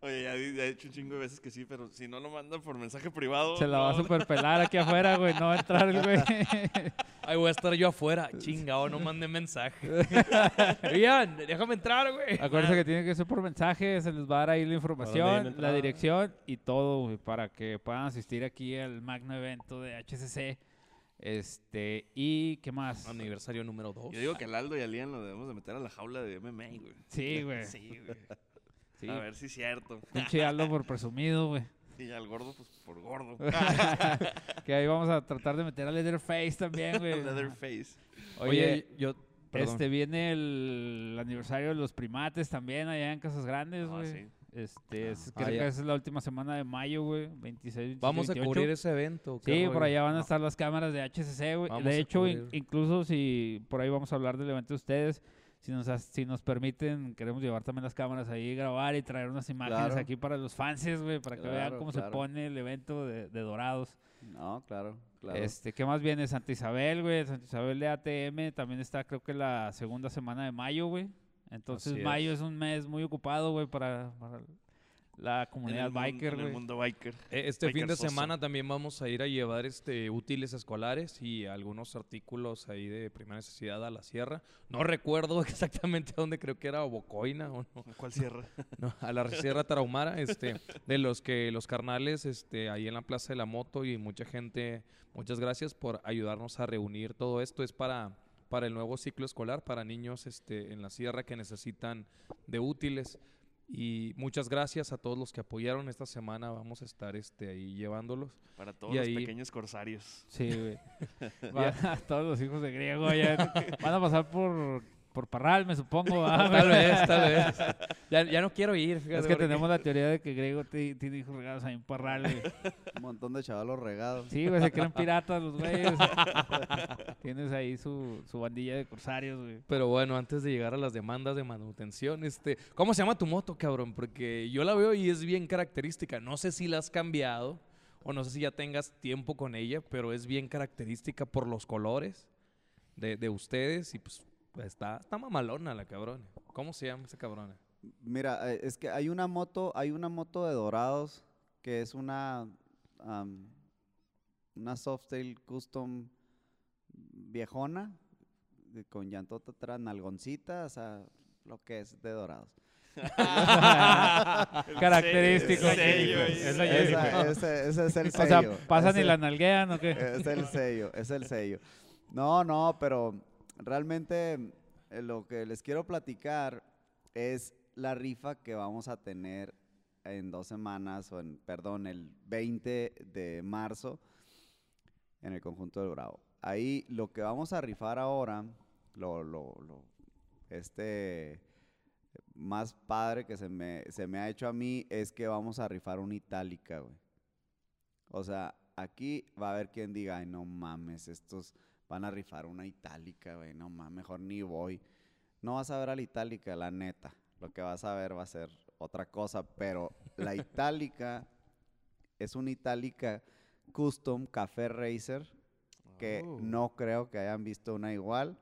Oye, ya, ya he hecho un chingo de veces que sí, pero si no lo mandan por mensaje privado. Se la va a superpelar aquí afuera, güey. No va a entrar el güey. Ahí voy a estar yo afuera. Chingado, no manden mensaje. Ian, déjame entrar, güey. Acuérdense que tiene que ser por mensaje, se les va a dar ahí la información, la dirección y todo, güey, para que puedan asistir aquí al magno evento de HCC. Este, y ¿qué más? Aniversario número 2. Yo digo que al Aldo y a Lian lo debemos de meter a la jaula de MMA, güey. Sí, güey. Sí, güey. Sí. A ver si es cierto. Pinche Aldo por presumido, güey. Y al gordo, pues por gordo. que ahí vamos a tratar de meter a Leatherface también, güey. Leatherface. Oye, Oye, yo. Perdón. este viene el aniversario de los primates también allá en Casas Grandes, Ah, güey. sí. Este, es- Ah, creo ya. que es la última semana de mayo, güey, 26, 27, Vamos a 28. cubrir ese evento. ¿qué Sí, por allá van a estar las cámaras de HCC, güey. De hecho, in- incluso si por ahí vamos a hablar del evento de ustedes, si nos, si nos permiten, queremos llevar también las cámaras ahí grabar y traer unas imágenes Claro. aquí para los fans, güey, para que vean Claro, cómo se pone el evento de, de Dorados. No, claro, claro. Este, ¿qué más viene? Santa Isabel, güey. Santa Isabel de ATM también está, creo que la segunda semana de mayo, güey. Entonces, Así es. mayo es un mes muy ocupado, güey, para, para la comunidad biker, En el mundo biker. Eh, Este fin de semana también vamos a ir a llevar este útiles escolares y algunos artículos ahí de primera necesidad a la sierra. No recuerdo exactamente dónde, creo que era Bocoina o no, ¿Cuál cierra? no, a la Sierra Tarahumara, este, de los que los carnales este, ahí en la Plaza de la Moto y mucha gente, muchas gracias por ayudarnos a reunir todo esto. Es para, para el nuevo ciclo escolar, para niños este, en la sierra que necesitan de útiles. Y muchas gracias a todos los que apoyaron esta semana. Vamos a estar este, ahí llevándolos. Para todos Y los ahí- pequeños corsarios. Sí, güey. A todos los hijos de griego ya van a pasar por, por Parral, me supongo. ¿va, Tal vez, tal vez. Ya, ya no quiero ir. Es que porque- tenemos la teoría de que griego ti- tiene hijos regados ahí en Parral, güey. Un montón de chavalos regados. Sí, güey, se creen piratas los güeyes. Tienes ahí su, su bandilla de corsarios, güey. Pero bueno, antes de llegar a las demandas de manutención, este, ¿cómo se llama tu moto, cabrón? Porque yo la veo y es bien característica. No sé si la has cambiado o no sé si ya tengas tiempo con ella, pero es bien característica por los colores de, de ustedes y pues está, está mamalona la cabrona. ¿Cómo se llama esa cabrona? Mira, eh, es que hay una moto, hay una moto de Dorados que es una una Softail Custom viejona con llantota atrás, nalgoncita, o sea, lo que es de Dorados. Característico. El sello, Es la. Esa- ese, ese es el O sello. sea, ¿pasan y la nalguean o qué? Es el sello, es el sello. No, no, pero realmente eh, lo que les quiero platicar es la rifa que vamos a tener en dos semanas, o en, perdón, el 20 de marzo en el conjunto del Bravo. Ahí lo que vamos a rifar ahora, lo, lo, lo- este más padre que se me, se me ha hecho a mí es que vamos a rifar una itálica, güey. O sea, aquí va a haber quien diga, ay, no mames, estos van a rifar una itálica, güey, no más, mejor ni voy. No vas a ver a la itálica, la neta. Lo que vas a ver va a ser otra cosa, pero la itálica es una itálica custom café racer que Oh. no creo que hayan visto una igual.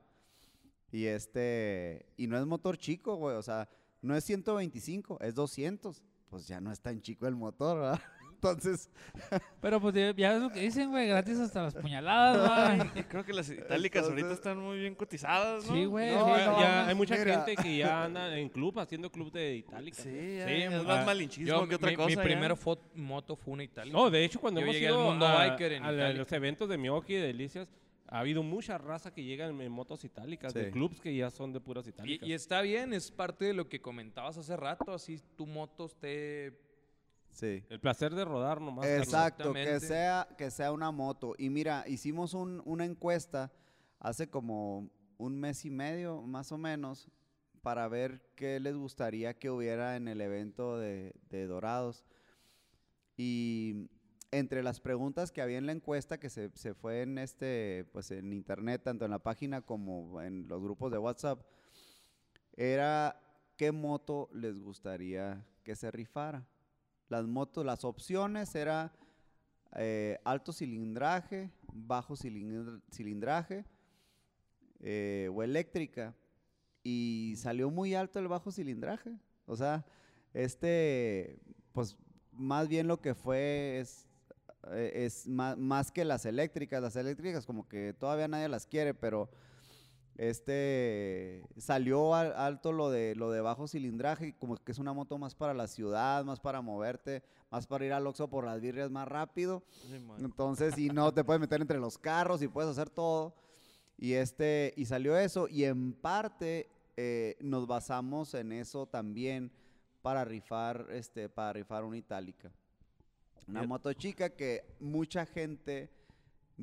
Y este, y no es motor chico, güey, o sea, no es 125, es 200. Pues ya no es tan chico el motor, ¿verdad? Entonces, Pero pues ya ya es lo que dicen, güey, gratis hasta las puñaladas, güey. Creo que las itálicas ahorita están muy bien cotizadas, ¿no? Sí, güey. No, sí. ya, no, ya mames, hay mucha mira. gente que ya anda en club, haciendo club de itálica. Sí, ya, Sí, es más malinchismo Yo, que otra mi, cosa. mi ya. primera moto fue una Italia. No, de hecho, cuando Yo hemos llegué al mundo a, biker en a Itálica. los eventos de Miyoki y de Delicias, ha habido mucha raza que llegan en motos itálicas, de clubs que ya son de puras Y, itálicas. y está bien, es parte de lo que comentabas hace rato, así tu moto esté... sí. El placer de rodar nomás. Exacto, que sea, que sea una moto. Y mira, hicimos un- una encuesta hace como un mes y medio, más o menos, para ver qué les gustaría que hubiera en el evento de, de Dorados. Y entre las preguntas que había en la encuesta, que se, se fue en este, pues en internet, tanto en la página como en los grupos de WhatsApp, era qué moto les gustaría que se rifara. Las motos, las opciones era eh, alto cilindraje, bajo cilindr- cilindraje eh, o eléctrica. Y salió muy alto el bajo cilindraje. O sea, este, pues más bien lo que fue es, eh, más que las eléctricas. Las eléctricas como que todavía nadie las quiere, pero este salió al- alto lo de lo de bajo cilindraje, como que es una moto más para la ciudad, más para moverte, más para ir al Oxxo por las birrias más rápido. Sí. Entonces, y no te puedes meter entre los carros y puedes hacer todo. Y este, y salió eso. Y en parte eh, nos basamos en eso también para rifar, este, para rifar una itálica. Una moto chica que mucha gente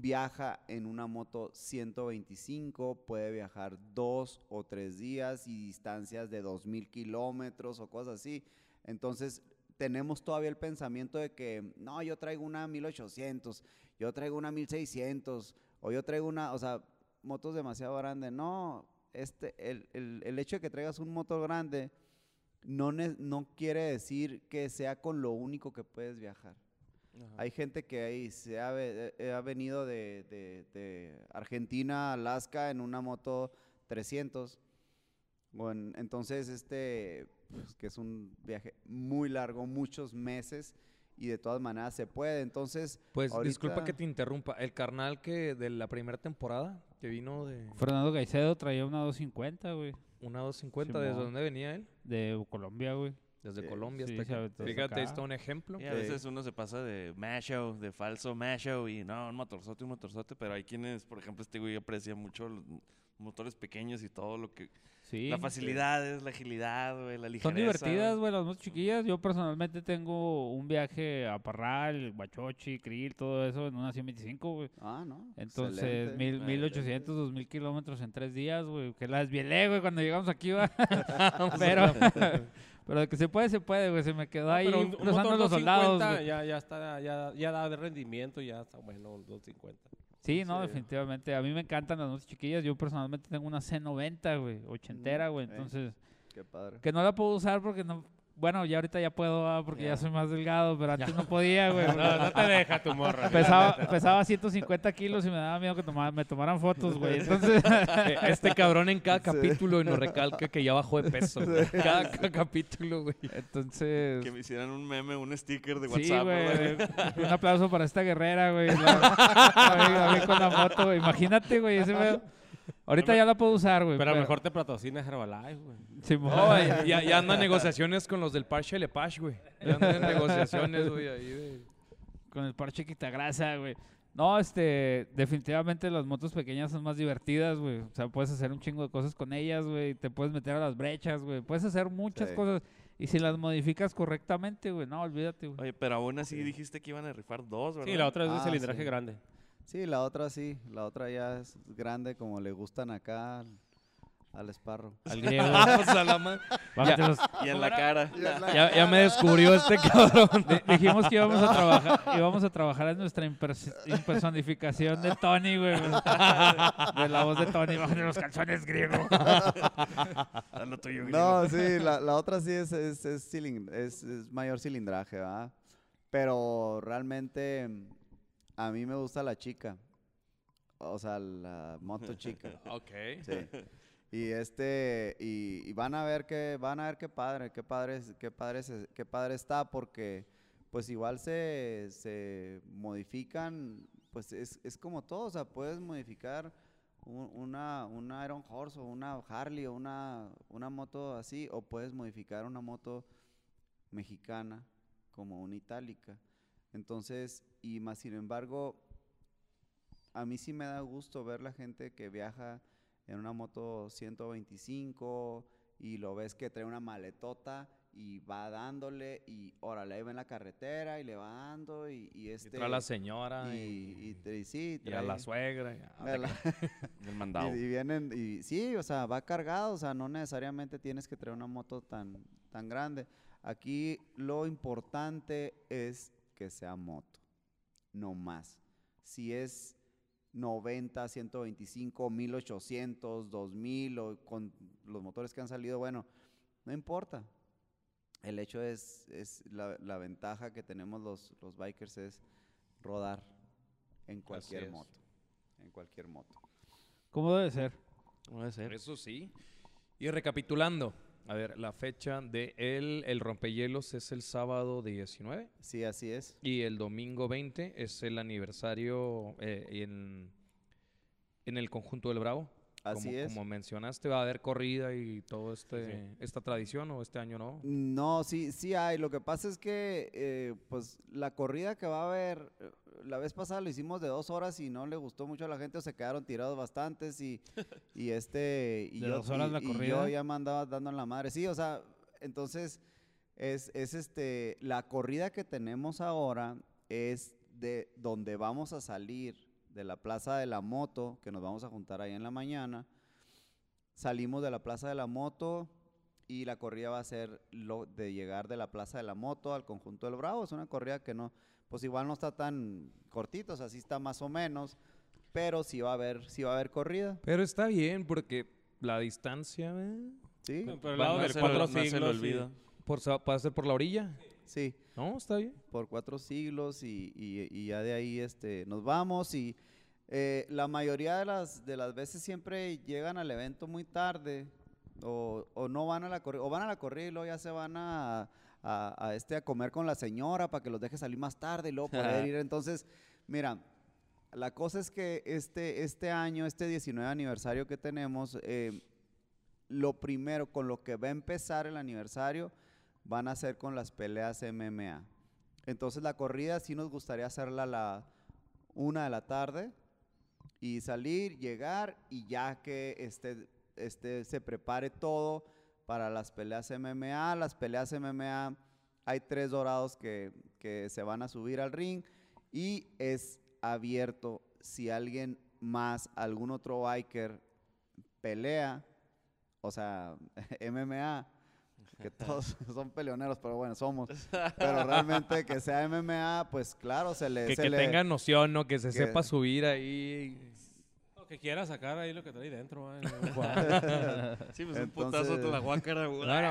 viaja en una moto 125, puede viajar dos o tres días y distancias de 2000 kilómetros o cosas así. Entonces, tenemos todavía el pensamiento de que, no, yo traigo una 1800, yo traigo una 1600, o yo traigo una, o sea, motos demasiado grandes. No, este, el, el- el hecho de que traigas un motor grande no, no quiere decir que sea con lo único que puedes viajar. Ajá. Hay gente que ahí se ha, eh, ha venido de, de- de Argentina a Alaska en una moto 300. Bueno, entonces, este, pues, que es un viaje muy largo, muchos meses, y de todas maneras se puede. Entonces, Pues disculpa Ahorita- que te interrumpa, el carnal que de la primera temporada, que vino de Fernando Caicedo traía una 250, güey. una 250, ¿desde dónde venía él? De Colombia, güey. Desde Sí, Colombia sí, hasta se acá. Fíjate, ahí está un ejemplo. Y a Sí. veces uno se pasa de macho, de falso macho, y no, un motorzote, un motorzote, pero hay quienes, por ejemplo, este güey aprecia mucho los motores pequeños y todo lo que... Sí. la facilidad, es la agilidad, güey, la ligereza. Son divertidas, güey. las motos chiquillas. Yo personalmente tengo un viaje a Parral, Guachochi, Krill, todo eso en una 125, güey. ah, no. Entonces, mil, Ah, 1800, 2000 kilómetros en tres días, güey. Que la desvielé, güey, cuando llegamos aquí, va. pero, pero de que se puede, se puede, güey. Se me quedó ahí un, cruzando los soldados, 250 güey. ya, ya está, ya, ya da de rendimiento, ya está bueno, un 250. Sí, no, Sí. definitivamente. A mí me encantan las motos chiquillas. Yo personalmente tengo una C90, güey, ochentera, güey. eh. Entonces, Qué padre. que no la puedo usar porque no... Bueno, ya ahorita ya puedo, ah, porque ya Ya. soy más delgado, pero antes no podía, güey. No, no te deja tu morra. Pesaba, pesaba 150 kilos y me daba miedo que toma- me tomaran fotos, güey. Entonces, Este cabrón en cada Sí. capítulo nos recalca que ya bajó de peso. güey. Cada, cada capítulo, güey. entonces... Que me hicieran un meme, un sticker de Sí, WhatsApp, ¿verdad? güey. Un aplauso para esta guerrera, güey. La- a mí- a mí con la moto, güey. Imagínate, güey, ese pedo. Ahorita ya la puedo usar, güey. Pero mejor te patrocina Herbalife, güey. Simón. No, y- ya, ya andan negociaciones con los del Parche Lepage, güey. Ya andan en negociaciones, güey, ahí de... Con el parche quitagrasa, güey. No, este, definitivamente las motos pequeñas son más divertidas, güey. O sea, puedes hacer un chingo de cosas con ellas, güey. Te puedes meter a las brechas, güey. Puedes hacer muchas Sí. cosas. Y si las modificas correctamente, güey, no, olvídate, güey. Oye, pero aún así dijiste que iban a rifar dos, ¿verdad? Sí, la otra es de Ah, cilindraje sí. grande. Sí, la otra sí, la otra ya es grande como le gustan acá al esparro. Al griego. Vamos a la ma- Bájate los- Y en la cara. ya, ya me descubrió este cabrón. Di- Dijimos que íbamos a trabajar, íbamos a trabajar en nuestra impers- impersonificación de Tony, güey. De la voz de Tony, bájale los calzones griego. A lo tuyo, griego. No, sí, la, la otra sí es, es, es, cilin- es- es mayor cilindraje, ¿verdad? Pero realmente mm, a mí me gusta la chica. O sea, la moto chica. ok. Sí. Y este, y, y van a ver que, van a ver qué padre, qué padre, qué padre, qué padre está, porque pues igual se, se modifican, pues es, es como todo, o sea, puedes modificar un- una, una Iron Horse o una Harley o una, una moto así, o puedes modificar una moto mexicana como una itálica. Entonces, y más sin embargo, a mí sí me da gusto ver la gente que viaja en una moto 125 y lo ves que trae una maletota y va dándole y órale, ahí va en la carretera y le va dando y, y Y este... trae a la señora y, y, y y sí, y a la trae- suegra. y- a la- El mandado. y, y vienen, y sí, o sea, va cargado, o sea, no necesariamente tienes que traer una moto tan, tan grande. Aquí lo importante es que sea moto, no más. Si es 90, 125, 1800, 2000 o con los motores que han salido, bueno, no importa. El hecho es, es la, la ventaja que tenemos los, los bikers es rodar en cualquier moto, en cualquier moto. ¿Cómo debe ser? Puede ser. Eso sí. Y recapitulando, a ver, la fecha de el, el rompehielos es el sábado 19 Sí, así es. y el domingo 20 es el aniversario eh, en, en el conjunto del Bravo. Así como, es. Como mencionaste, va a haber corrida y todo este esta tradición o este año no. No, sí, sí hay. Lo que pasa es que, eh, pues, la corrida que va a haber, eh, la vez pasada lo hicimos de dos horas y no le gustó mucho a la gente, o se quedaron tirados bastantes y, y este, y ¿De yo, dos horas y- la y yo corrida? ya me andaba dando en la madre. Sí, o sea, entonces, es, es este, la corrida que tenemos ahora es de donde vamos a salir de la Plaza de la Moto, que nos vamos a juntar ahí en la mañana. Salimos de la Plaza de la Moto y la corrida va a ser lo de llegar de la Plaza de la Moto al conjunto del Bravo. Es una corrida que no, pues igual no está tan cortita, o sea, sí está más o menos, pero sí va a haber, sí va a haber corrida, Pero está bien porque la distancia eh, ¿sí? Por el Va- lado del cuatro lo- no se lo siglos. olvida. por, puede ser por la orilla. Sí, No, está bien. por cuatro siglos y, y- y ya de ahí este, nos vamos y eh, la mayoría de las, de las veces siempre llegan al evento muy tarde o, o no van a la corrida, o van a la corrida y luego ya se van a, a- a este, a comer con la señora para que los deje salir más tarde y luego poder ir. Entonces, mira, la cosa es que este, este año, este 19 aniversario que tenemos, eh, lo primero con lo que va a empezar el aniversario van a ser con las peleas MMA. Entonces la corrida sí nos gustaría hacerla a la una de la tarde y salir, llegar y ya que este, este, se prepare todo para las peleas MMA. Las peleas MMA hay tres dorados que, que se van a subir al ring y es abierto si alguien más, algún otro biker pelea, o sea, MMA, que todos son peleoneros, pero bueno, somos. Pero realmente que sea MMA, pues claro, se le... Que, se que le- tengan noción, ¿no? Que se que- sepa subir ahí. Lo que quiera sacar ahí lo que trae dentro. ¿eh? Sí, pues un putazo de la guácara, güey. No,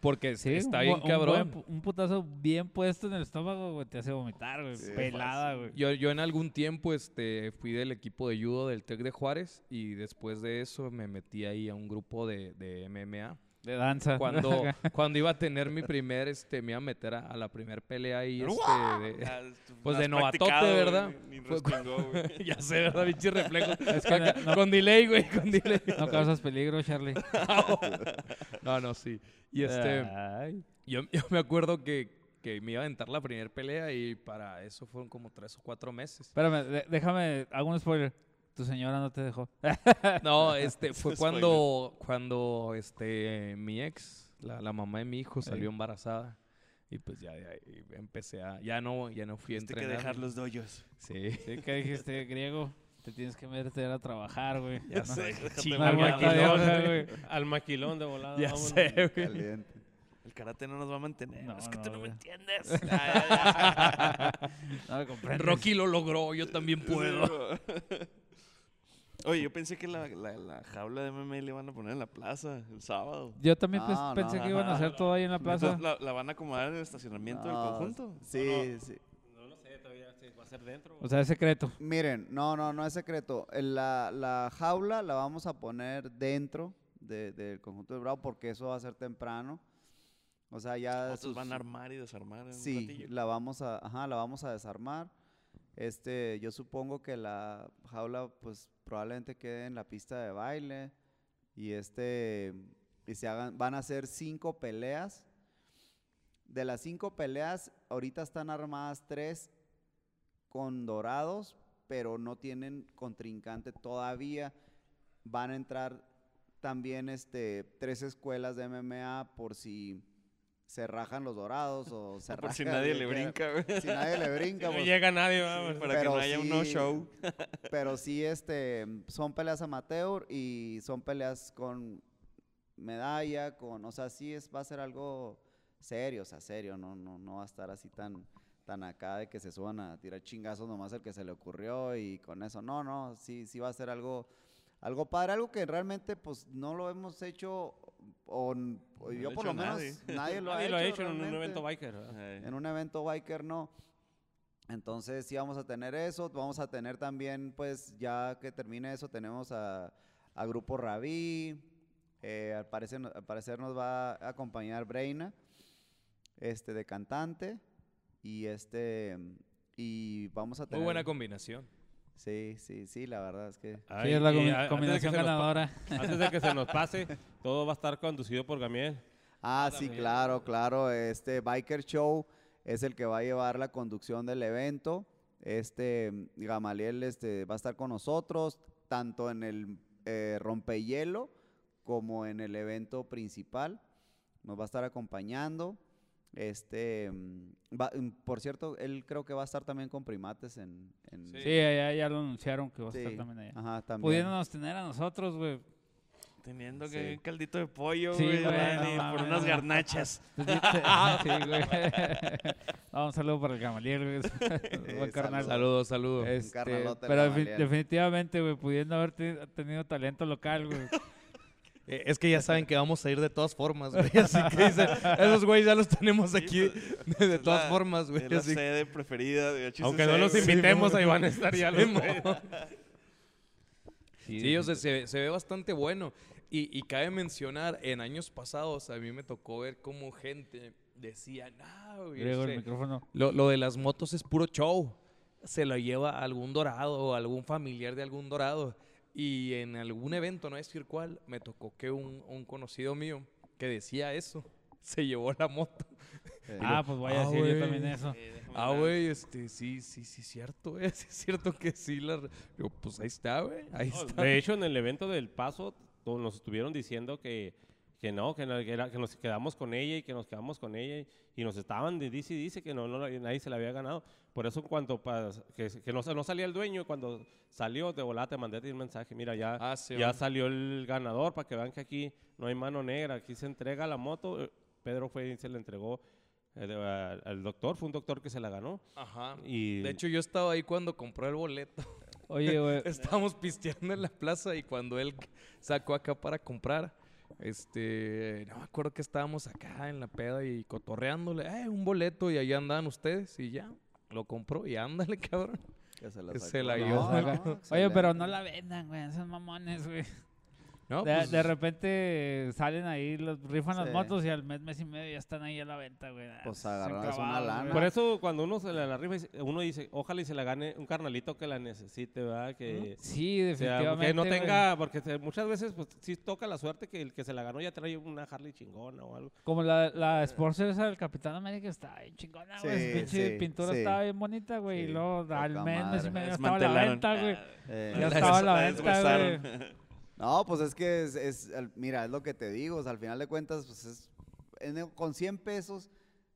porque Sí, está un bien un cabrón. buen Un, putazo bien puesto en el estómago, güey, te hace vomitar, güey. Sí, Pelada, güey. Yo, yo en algún tiempo este, fui del equipo de judo del TEC de Juárez y después de eso me metí ahí a un grupo de, de MMA. De danza. Cuando, cuando iba a tener mi primer, este, me iba a meter a, a la primer pelea ahí, este, de- Ah, Pues de novatote, ¿verdad? Ni, ni Fue- respingó, güey. ya sé, ¿verdad? Pinche reflejo. Es que Acá, no- Con delay, güey, con delay. No causas peligro, Charlie. No, no, sí. Y este, Ay. yo, yo me acuerdo que, que me iba a aventar la primera pelea y para eso fueron como tres o cuatro meses. Espérame, déjame, hago un spoiler. Tu señora no te dejó. No, este, fue cuando, cuando, este, mi ex, la, la mamá de mi hijo, salió embarazada. Y pues ya de ahí empecé a, ya no, ya no fui a Tuviste que entrenar. dejar los doyos. Sí. Sí, que dijiste, griego. te tienes que meter a trabajar, güey. Ya No, sé, Al de maquilón, hoja, güey. al maquilón de volada. Ya vámonos. sé, güey. Caliente. El karate no nos va a mantener. No, es que no, tú no me entiendes. Ya, ya, ya. No me comprendes. Rocky lo logró, yo también puedo. Oye, yo pensé que la, la, la jaula de MMA le iban a poner en la plaza el sábado. Yo también pues, No, pensé no. que iban a hacer todo ahí en la plaza. Entonces, ¿la, la van a acomodar en el estacionamiento del No, conjunto? Sí, sí. No lo sé, todavía sí, va a ser dentro. O sea, es secreto. Miren, no, no, no es secreto. El- La, la jaula la vamos a poner dentro de- del conjunto de Bravo porque eso va a ser temprano. O sea, ya... Otros sus- van a armar y desarmar en un Sí, ratillo. la vamos a, ajá, la vamos a desarmar. Este, yo supongo que la jaula, pues, probablemente quede en la pista de baile y este, y se hagan, van a ser cinco peleas. De las cinco peleas, ahorita están armadas tres con dorados, pero no tienen contrincante todavía. Van a entrar también, este, tres escuelas de MMA por si se rajan los dorados o se Por si raja nadie le brinca, güey. si nadie le brinca, no pues, llega nadie, va, Sí, pues. para que pero no haya un no-show. pero sí, este, son peleas amateur y son peleas con medalla, con, o sea, sí es, va a ser algo serio, o sea, serio, no, no, no va a estar así tan, tan acá de que se suban a tirar chingazos nomás el que se le ocurrió y con eso, no, no, sí, sí va a ser algo, algo padre, algo que realmente, pues, no lo hemos hecho, o, o yo por lo hecho menos, nadie. nadie lo Nadie ha lo ha hecho, hecho en un evento biker. En un evento biker no. Entonces sí vamos a tener eso, vamos a tener también, pues ya que termine eso, tenemos a, a Grupo Rabí, eh, al, parecer, al parecer nos va a acompañar Breina, este de cantante, y este, y vamos a tener... Muy buena combinación. Sí, sí, sí, la verdad es que... Sí, Ay, es la combi- combinación ganadora. Antes de que se nos pase, todo va a estar conducido por Gamiel. Ah, sí, claro, claro. Este Biker Show es el que va a llevar la conducción del evento. Este Gamaliel este, va a estar con nosotros, tanto en el eh, rompehielo como en el evento principal. Nos va a estar acompañando. Este, mm, va- mm, por cierto, él creo que va a estar también con primates en. en- Sí, ya, ya lo anunciaron que va a sí, estar también allá. Ajá, también. Pudiéndonos tener a nosotros, güey. Teniendo Sí. que un caldito de pollo, Sí, güey, no por unas garnachas. sí, güey. No, un saludo para el Gamaliel, güey. Buen carnal. Saludos, saludos. Este, pero definitivamente, güey, pudiendo haber te- tenido talento local, güey. Eh, es que ya saben que vamos a ir de todas formas, güey. Así que dicen, esos güeyes ya los tenemos aquí de, todas la- formas, güey. Es la sede preferida de HCC, Aunque no los invitemos, ahí van a estar ya los güeyes. Sí, o sea, se, se ve bastante bueno. Y, y cabe mencionar, en años pasados a mí me tocó ver cómo gente decía, no, güey, el este, micrófono. lo, lo de las motos es puro show. Se lo lleva algún dorado o algún familiar de algún dorado. Y en algún evento, no voy a decir cuál, me tocó que un, un conocido mío que decía eso, se llevó la moto. Eh, Ah, pues voy a Ah, decir yo güey. también eso. Déjame Ah, güey, este, sí, sí, sí, cierto, güey. Sí, es cierto que sí. La... Digo, pues ahí está, güey. Ahí No, está. De hecho, en el evento del paso, nos estuvieron diciendo que, que no, que, no- que era- que nos quedamos con ella y que nos quedamos con ella. Y, y nos estaban de dice y dice que no, no, nadie se la había ganado. Por eso, cuando pas- que, que no, no salía el dueño, cuando salió de volada, te mandé a ti un mensaje. Mira, ya, Ah, sí, ya salió el ganador para que vean que aquí no hay mano negra. Aquí se entrega la moto. Eh, Pedro fue y se la entregó eh, al- al doctor. Fue un doctor que se la ganó. Ajá. Y De hecho, yo estaba ahí cuando compró el boleto. Oye, güey. Estábamos pisteando en la plaza y cuando él sacó acá para comprar, este, no me acuerdo que estábamos acá en la peda y cotorreándole, eh, un boleto y ahí andaban ustedes y ya, lo compró y ándale, cabrón. que se la, se la No, Oye, pero no la vendan, güey. Son mamones, güey. No, De, pues, de repente salen ahí, los, rifan las motos y al mes, mes y medio ya están ahí a la venta, güey. Ah, Pues una lana. Por eso cuando uno se la, la rifa, uno dice, ojalá y se la gane un carnalito que la necesite, ¿verdad? Que, Sí, o sea, definitivamente. que no güey. tenga, porque se- muchas veces pues sí toca la suerte que el que se la ganó ya trae una Harley chingona o algo. Como la, la Sportster esa del Capitán América está bien chingona, güey. Sí, Su pinche sí, pintura sí. estaba bien bonita, güey. Sí, y luego al mes, mes y medio estaba a la venta, güey. Eh, Ya La estaba a la venta, güey. No, pues es que es, mira, es lo que te digo, al final de cuentas, pues es, con 100 pesos,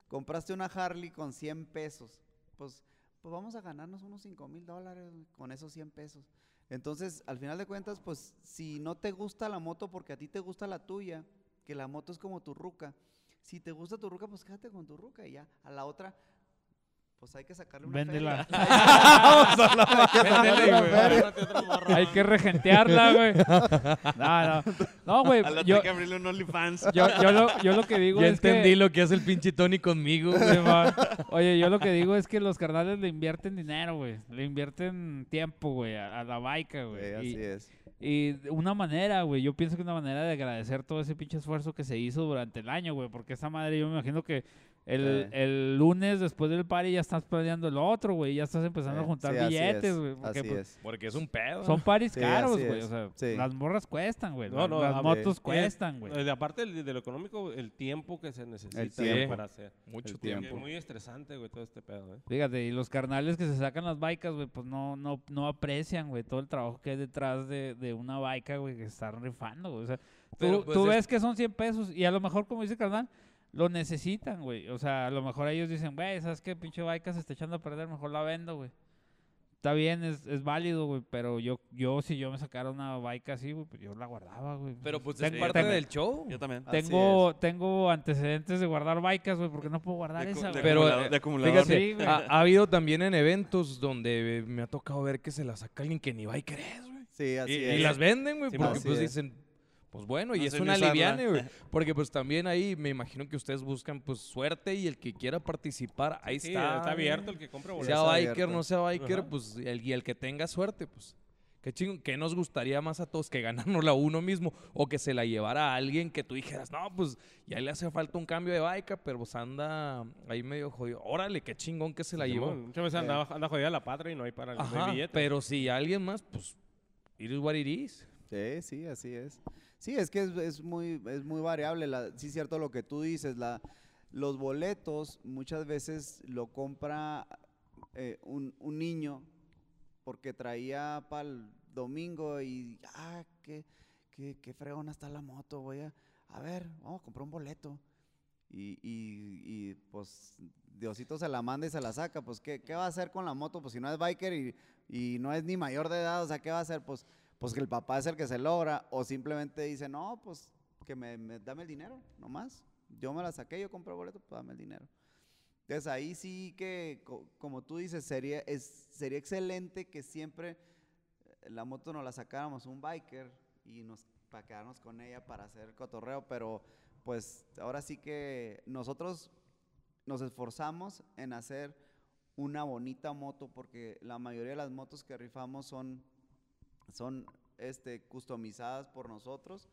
compraste una Harley con 100 pesos, pues, pues vamos a ganarnos unos 5 mil dólares con esos 100 pesos. Entonces, al final de cuentas, pues si no te gusta la moto porque a ti te gusta la tuya, que la moto es como tu ruca, si te gusta tu ruca, pues quédate con tu ruca y ya. A la otra, pues hay que sacarle una Véndela. feria. Güey, agárrate otro. Hay que regentearla, güey. No, no. No, güey. A la Yo, que abrirle un OnlyFans. yo, yo, lo, yo lo que digo Ya es entendí que... lo que hace el pinche Tony conmigo. güey. Sí. Oye, yo lo que digo es que los carnales le invierten dinero, güey. Le invierten tiempo, güey, a, a la baica, Sí, güey. así y, es. y una manera, güey, yo pienso que una manera de agradecer todo ese pinche esfuerzo que se hizo durante el año, güey. Porque esa madre, yo me imagino que el, Sí. el lunes después del party ya estás planeando el otro, güey. Ya estás empezando a Sí, juntar sí, billetes, es, güey. Porque Así pues, es. Porque es un pedo. son paris Sí, caros, güey. es. O sea, Sí. las morras cuestan, güey. No, las- no, las a- motos eh, cuestan, güey. Eh, de aparte del- de lo económico, el tiempo que se necesita tiempo. güey, para hacer. Mucho el tiempo. Es muy estresante, güey, todo este pedo, ¿eh? Fíjate, y los carnales que se sacan las bikes, güey, pues no, no, no aprecian, güey, todo el trabajo que hay detrás de, de una bike, güey, que están rifando, güey. O sea, tú, pues, tú es- ves que son 100 pesos y a lo mejor, como dice el carnal, lo necesitan, güey. O sea, a lo mejor ellos dicen, güey, ¿sabes qué? Pinche bike se está echando a perder, mejor la vendo, güey. Está bien, es, es válido, güey, pero yo, yo, si yo me sacara una bike así, güey, pues yo la guardaba, güey. Pero pues Tengo- es parte tengo- del show. Yo también. Tengo, tengo antecedentes de guardar bikes, güey, porque no puedo guardar De, esa, güey. Pero, acumulador- eh, de acumulador. Fíjate, Sí, ha, ha habido también en eventos donde me ha tocado ver que se la saca alguien que ni biker es, güey. Sí, así Y, es. y las venden, güey, Sí, porque pues es. dicen, pues bueno, y No es una liviane, güey. Porque pues también ahí me imagino que ustedes buscan pues suerte y el que quiera participar, ahí Sí, está. está abierto el que compra Sí, boletos. Sea está biker, abierto. no sea biker, Ajá. pues el, y el que tenga suerte, pues. Qué chingón, que nos gustaría más a todos que ganárnosla uno mismo o que se la llevara a alguien que tú dijeras, no, pues ya le hace falta un cambio de biker, pero pues anda ahí medio jodido. Órale, qué chingón que se la llevó. Muchas veces anda, anda jodida la patria y no hay para Ajá, billete. pero si alguien más, pues, it is what it is. Sí, sí, así es. Sí, es que es, muy, es muy variable. La, sí, cierto lo que tú dices. Los boletos muchas veces lo compra eh, un, un niño porque traía para el domingo y, ah, qué, qué, qué fregona está la moto. Voy a, a ver, vamos a comprar un boleto. Y, y, y, pues Diosito se la manda y se la saca. Pues, ¿qué, qué va a hacer con la moto? Pues si no es biker y, y no es ni mayor de edad, o sea, ¿qué va a hacer? Pues pues que el papá es el que se logra, o simplemente dice, no, pues que me, me- dame el dinero, nomás. Yo me la saqué, yo compré el boleto, pues dame el dinero. Entonces ahí sí que, co- como tú dices, sería, es, sería excelente que siempre eh, la moto nos la sacáramos un biker y nos para quedarnos con ella para hacer cotorreo, pero pues ahora sí que nosotros nos esforzamos en hacer una bonita moto porque la mayoría de las motos que rifamos son son este, customizadas por nosotros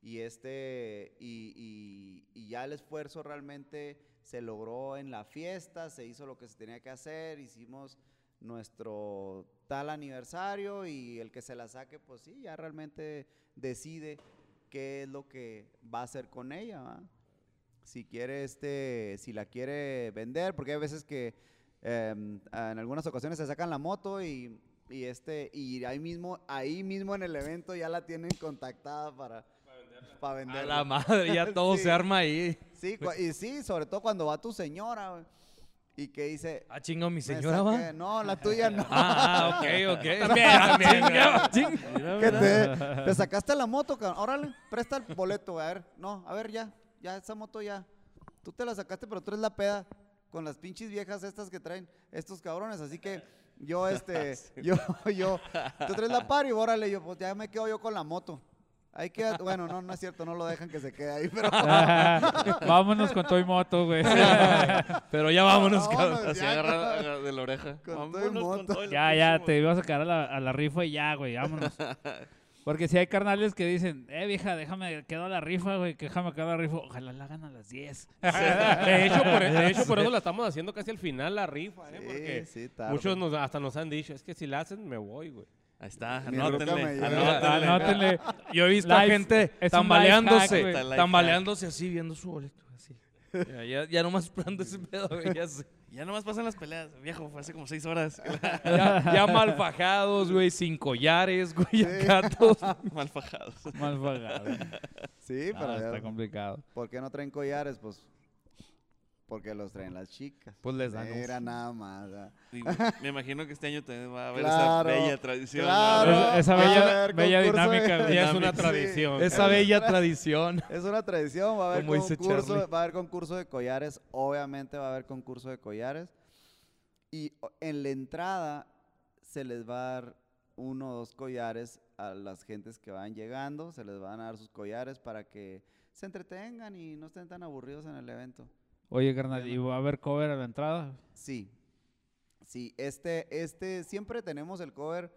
y, este, y, y- y ya el esfuerzo realmente se logró en la fiesta, se hizo lo que se tenía que hacer, hicimos nuestro tal aniversario y el que se la saque, pues sí, ya realmente decide qué es lo que va a hacer con ella. ¿va? Si quiere, este, si la quiere vender, porque hay veces que em, en algunas ocasiones se sacan la moto y, y este y ahí mismo ahí mismo en el evento ya la tienen contactada para para A venderla. la madre, ya todo Sí. se arma ahí. Sí, y sí, sobre todo cuando va tu señora y que dice Ah, chingo, mi "Me señora saqué". va. No, la tuya no. Ah, ah, ok, ok. También, también. que te, te sacaste la moto, cabrón. Órale, presta el boleto, a ver. No, a ver, ya, ya, esa moto ya. Tú te la sacaste, pero tú eres la peda con las pinches viejas estas que traen estos cabrones. Así que yo, este, yo, yo, tú traes la pari, órale, yo, pues ya me quedo yo con la moto. Ahí queda, bueno, no, no es cierto, no lo dejan que se quede ahí, pero. Vámonos con Toy Moto, güey. Pero ya vámonos, cabrón. Vámonos, Así cabrón. agarra de la oreja. Con y Vámonos con moto. todo y la ya, ya, te iba a sacar a la, a la rifa y ya, güey, vámonos. Porque si hay carnales que dicen, eh, vieja, déjame, quedo a la rifa, güey, que déjame quedar a la rifa. Ojalá la hagan a las 10. De hecho, por, de hecho, por eso la estamos haciendo casi al final la rifa, ¿eh? Porque Sí, sí, tarde. muchos nos, hasta nos han dicho, es que si la hacen, me voy, güey. Ahí está, anótenle. anótenle. Anótenle. Yo he visto a Life- gente un life tambaleándose, hack, tambaleándose así, viendo su boleto, así. Ya, ya, ya nomás esperando ese pedo, güey, ya sé. Ya nomás pasan las peleas. Viejo, fue hace como seis horas. Ya, ya mal fajados, güey, sin collares, güey, Sí. acá todos. Mal fajados. Mal pagado. Sí, pero Ah, ya- está complicado. ¿por qué no traen collares? Pues Porque los traen las chicas. Pues les dan un- Era nada más. me imagino que este año también va a haber Claro, esa bella tradición. Esa- bella, de- dinámica. Ya es una Sí. tradición. Esa bella tradición. Es una tradición, va a haber Como dice concurso, va a haber concurso de collares, obviamente va a haber concurso de collares. Y en la entrada se les va a dar uno o dos collares a las gentes que van llegando, se les van a dar sus collares para que se entretengan y no estén tan aburridos en el evento. Oye, carnal, ¿y va a haber cover a la entrada? Sí, sí, este, este, siempre tenemos el cover,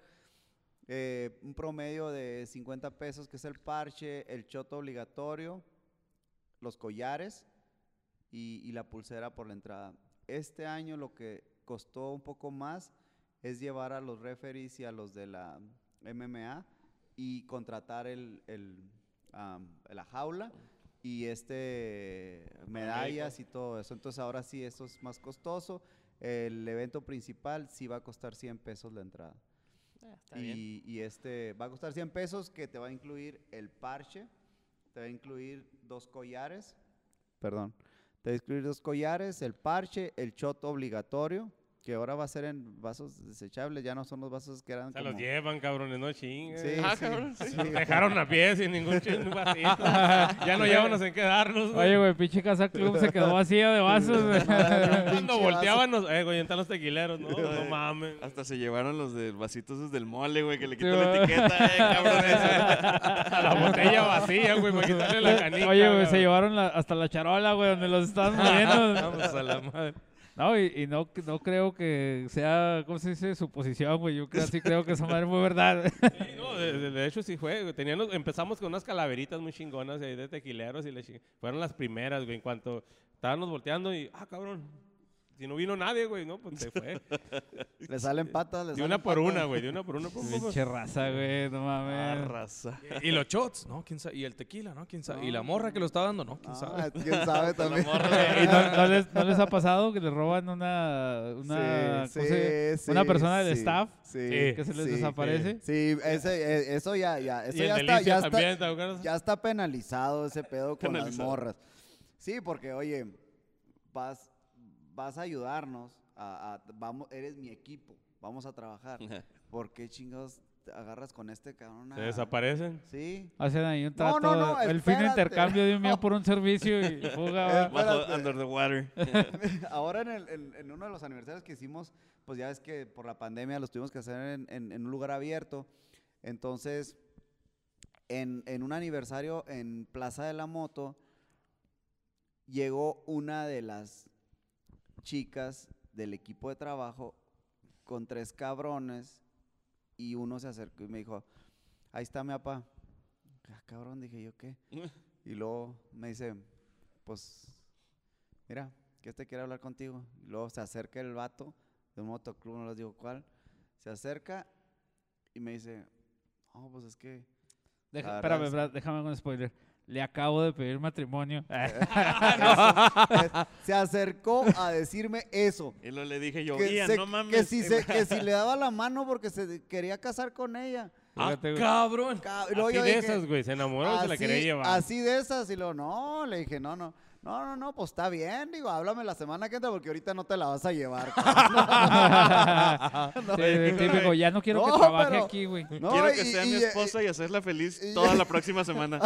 eh, un promedio de 50 pesos, que es el parche, el choto obligatorio, los collares y, y la pulsera por la entrada. Este año lo que costó un poco más es llevar a los referees y a los de la MMA y contratar el, el, am, la jaula y este medallas y todo eso. Entonces ahora sí, eso es más costoso. El evento principal sí va a costar 100 pesos la entrada. Está bien. Y, y este va a costar 100 pesos que te va a incluir el parche, te va a incluir dos collares, perdón, te va a incluir dos collares, el parche, el shot obligatorio, que ahora va a ser en vasos desechables, ya no son los vasos que eran Se como... los llevan, cabrones, no chinguen. Sí, Ah, sí, cabrón, sí. dejaron a pie sin ningún chingo vasito. ya no llevamos en qué darnos, güey. Oye, güey, pinche casa club se quedó vacía de vasos. güey. Cuando volteaban, nos, eh, güey, están los tequileros, no, no mames. Hasta se llevaron los del vasitos esos del mole, güey, que le Sí, quitó la etiqueta, eh, cabrones. A la botella vacía, güey, para quitarle la canica. Oye, güey, se llevaron la- hasta la charola, güey, donde los estaban moviendo. Vamos a la madre. No, y, y no, no creo que sea, ¿cómo se dice? Suposición, güey. Yo sí creo que esa madre fue verdad. Sí, no, de, hecho sí fue. Tenían empezamos con unas calaveritas muy chingonas de tequileros y ching- fueron las primeras, güey. En cuanto estábamos volteando y, ah, cabrón, si no vino nadie, güey, no, pues se fue. Le salen patas, le De salen una por patas. una, güey, de una por una. pum. Pinche raza, güey, no Ah, mames. raza. Y los shots, ¿no? ¿Quién sabe? Y el tequila, ¿no? ¿Quién sabe? Y la morra que lo está dando, ¿no? ¿Quién Ah, sabe? quién sabe también. ¿Y no, no les, no les ha pasado que les roban una, una, Sí, ¿cómo se- sí, una persona del sí, staff sí, que se les sí, desaparece? Sí, ese, e- eso ya, ya, eso Y el ya está, delicia ya está, también, ¿te acuerdas? ya está penalizado ese pedo con las Penalizado. morras. Sí, porque oye, vas, vas a ayudarnos, a, a- vamos, eres mi equipo, vamos a trabajar. ¿Por qué chingados te agarras con este cabrón? Se a- desaparecen. Sí. Hacen ahí un trato, no, no, el fin de intercambio de un mío por un servicio y fuga. Espérate. Under the Water. Ahora en, el- en- en uno de los aniversarios que hicimos, pues ya ves que por la pandemia los tuvimos que hacer en, en- en un lugar abierto. Entonces, en, en un aniversario en Plaza de la Moto, llegó una de las chicas del equipo de trabajo con tres cabrones y uno se acercó y me dijo, ahí está mi papá. Ah, cabrón, dije yo, ¿qué? Y luego me dice, pues, mira, que este quiere hablar contigo. Y luego se acerca el vato de un motoclub, no les digo cuál. Se acerca y me dice, oh, pues es que... Deja- espérame, es- espérame, déjame con spoiler. Le acabo de pedir matrimonio. se acercó a decirme eso. Y lo le dije yo, Que, se- no mames. que si se- que si le daba la mano porque se quería casar con ella. ¡Ah, cabrón! Así de dije, esas, güey. Se enamoró y se la quería llevar. Así de esas, y luego, no, le dije, no, no, no, no, no, pues está bien, digo, háblame la semana que entra porque ahorita no te la vas a llevar. Sí, el típico, ya no quiero que No, trabaje pero- aquí, güey. No, Quiero y- que sea y- mi y- esposa y hacerla feliz y- toda la próxima semana.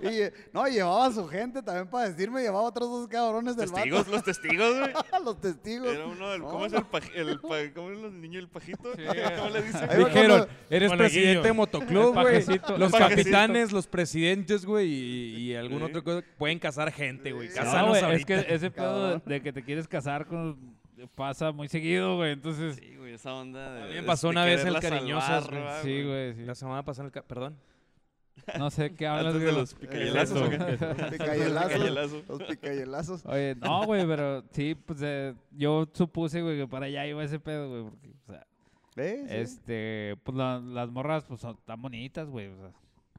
Y, no, llevaba a su gente también para decirme, llevaba otros dos cabrones del testigos, los testigos, güey. los testigos. Era uno del, ¿cómo No. es el, paj- el ¿cómo es el niño del pajito? ¿Cómo le dicen? Dijeron, eres presidente de motoclub, El güey. Los El capitanes, los presidentes, güey, y, y algún Sí. otro cosa pueden casar gente, güey. Sí. No, es que ese pedo de, que te quieres casar con pasa muy seguido, güey. Entonces, Sí, güey, esa onda de. También de- pasó de una vez el salvar, güey. sí, güey, sí. La semana pasada, el ca- perdón. No sé qué hablas, Antes de güey. los picayelazos. Picayelazos. Picayelazos. Los picayelazos. Oye, no, güey, pero sí, pues eh, yo supuse, güey, que para allá iba ese pedo, güey. Porque, o sea, ¿Ves? este, pues la- las morras, pues son tan bonitas, güey. O sea,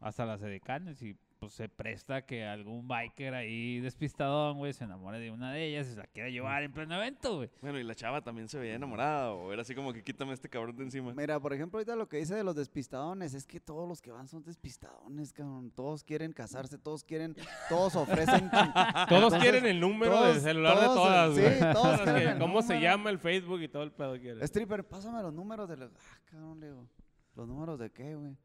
hasta las edecanes y pues se presta que algún biker ahí despistadón, güey, se enamore de una de ellas y se la quiera llevar en pleno evento, güey. Bueno, y la chava también se veía enamorada, o era así como que quítame este cabrón de encima. Mira, por ejemplo, ahorita lo que dice de los despistadones es que todos los que van son despistadones, cabrón. Todos quieren casarse, todos quieren, todos ofrecen. Todos Entonces, quieren el número todos- del celular de todos, todas, sí, güey. todos Todas quieren ¿Cómo se llama el Facebook y todo el pedo quieren? Stripper, pásame los números de los. Ah, cabrón, le digo. ¿Los números de qué, güey?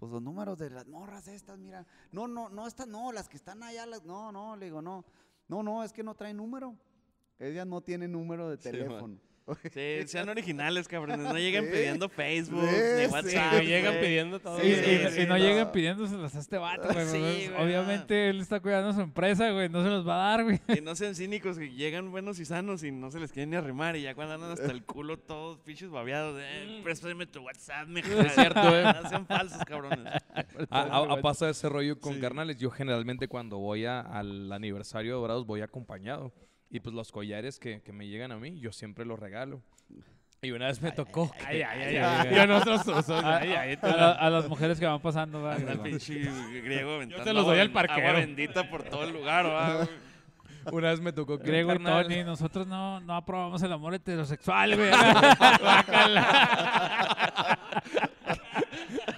Pues los números de las morras estas, mira. No, no, no, estas no, las que están allá, las. No, no, le digo, no. No, no, es que no trae número. Ellas no tienen número de teléfono. Sí, sean originales, cabrones. No lleguen Sí. pidiendo Facebook, Sí, ni sí. WhatsApp. Que llegan güey. pidiendo todo. Y, Sí, sí, y no no. lleguen pidiéndoselas a este vato, güey. Sí, pues, güey, Obviamente él está cuidando su empresa, güey. No se los va a dar, güey. Y no sean cínicos, que llegan buenos y sanos y no se les quieren ni arrimar. Y ya cuando andan hasta el culo todos pinches babeados. Eh, préstame tu WhatsApp, mejor. Es cierto, eh. No sean falsos, cabrones. A, a- a paso de ese rollo con Sí. carnales, yo generalmente cuando voy a- al aniversario de Dorados voy acompañado. Y pues los collares que, que me llegan a mí, yo siempre los regalo. Y una vez me tocó. Ay, ay, ay, Y ay. a nosotros usos, A, ay, ay, a la- a las mujeres que van pasando. Anda el pinche griego aventando se los doy al parquero. Agua bendita por todo el lugar, ¿va? Una vez me tocó que Grego y Tony, nosotros no, no aprobamos el amor heterosexual, güey.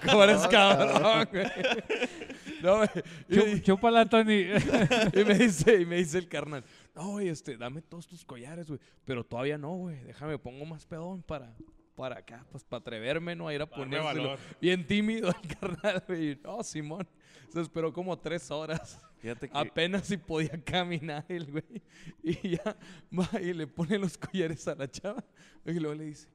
¿Cómo eres cabrón, güey? No, güey. Chúpala, Tony. Y me dice, y me dice el carnal, no, güey, este, dame todos tus collares, güey. Pero todavía no, güey. Déjame, pongo más pedón para, para acá, pues para atreverme, ¿no? A ir a valor. Bien tímido el carnal, güey. No, Simón. Se esperó como tres horas. Fíjate que Apenas si podía caminar el güey. Y ya va y le pone los collares a la chava. Y luego le dice.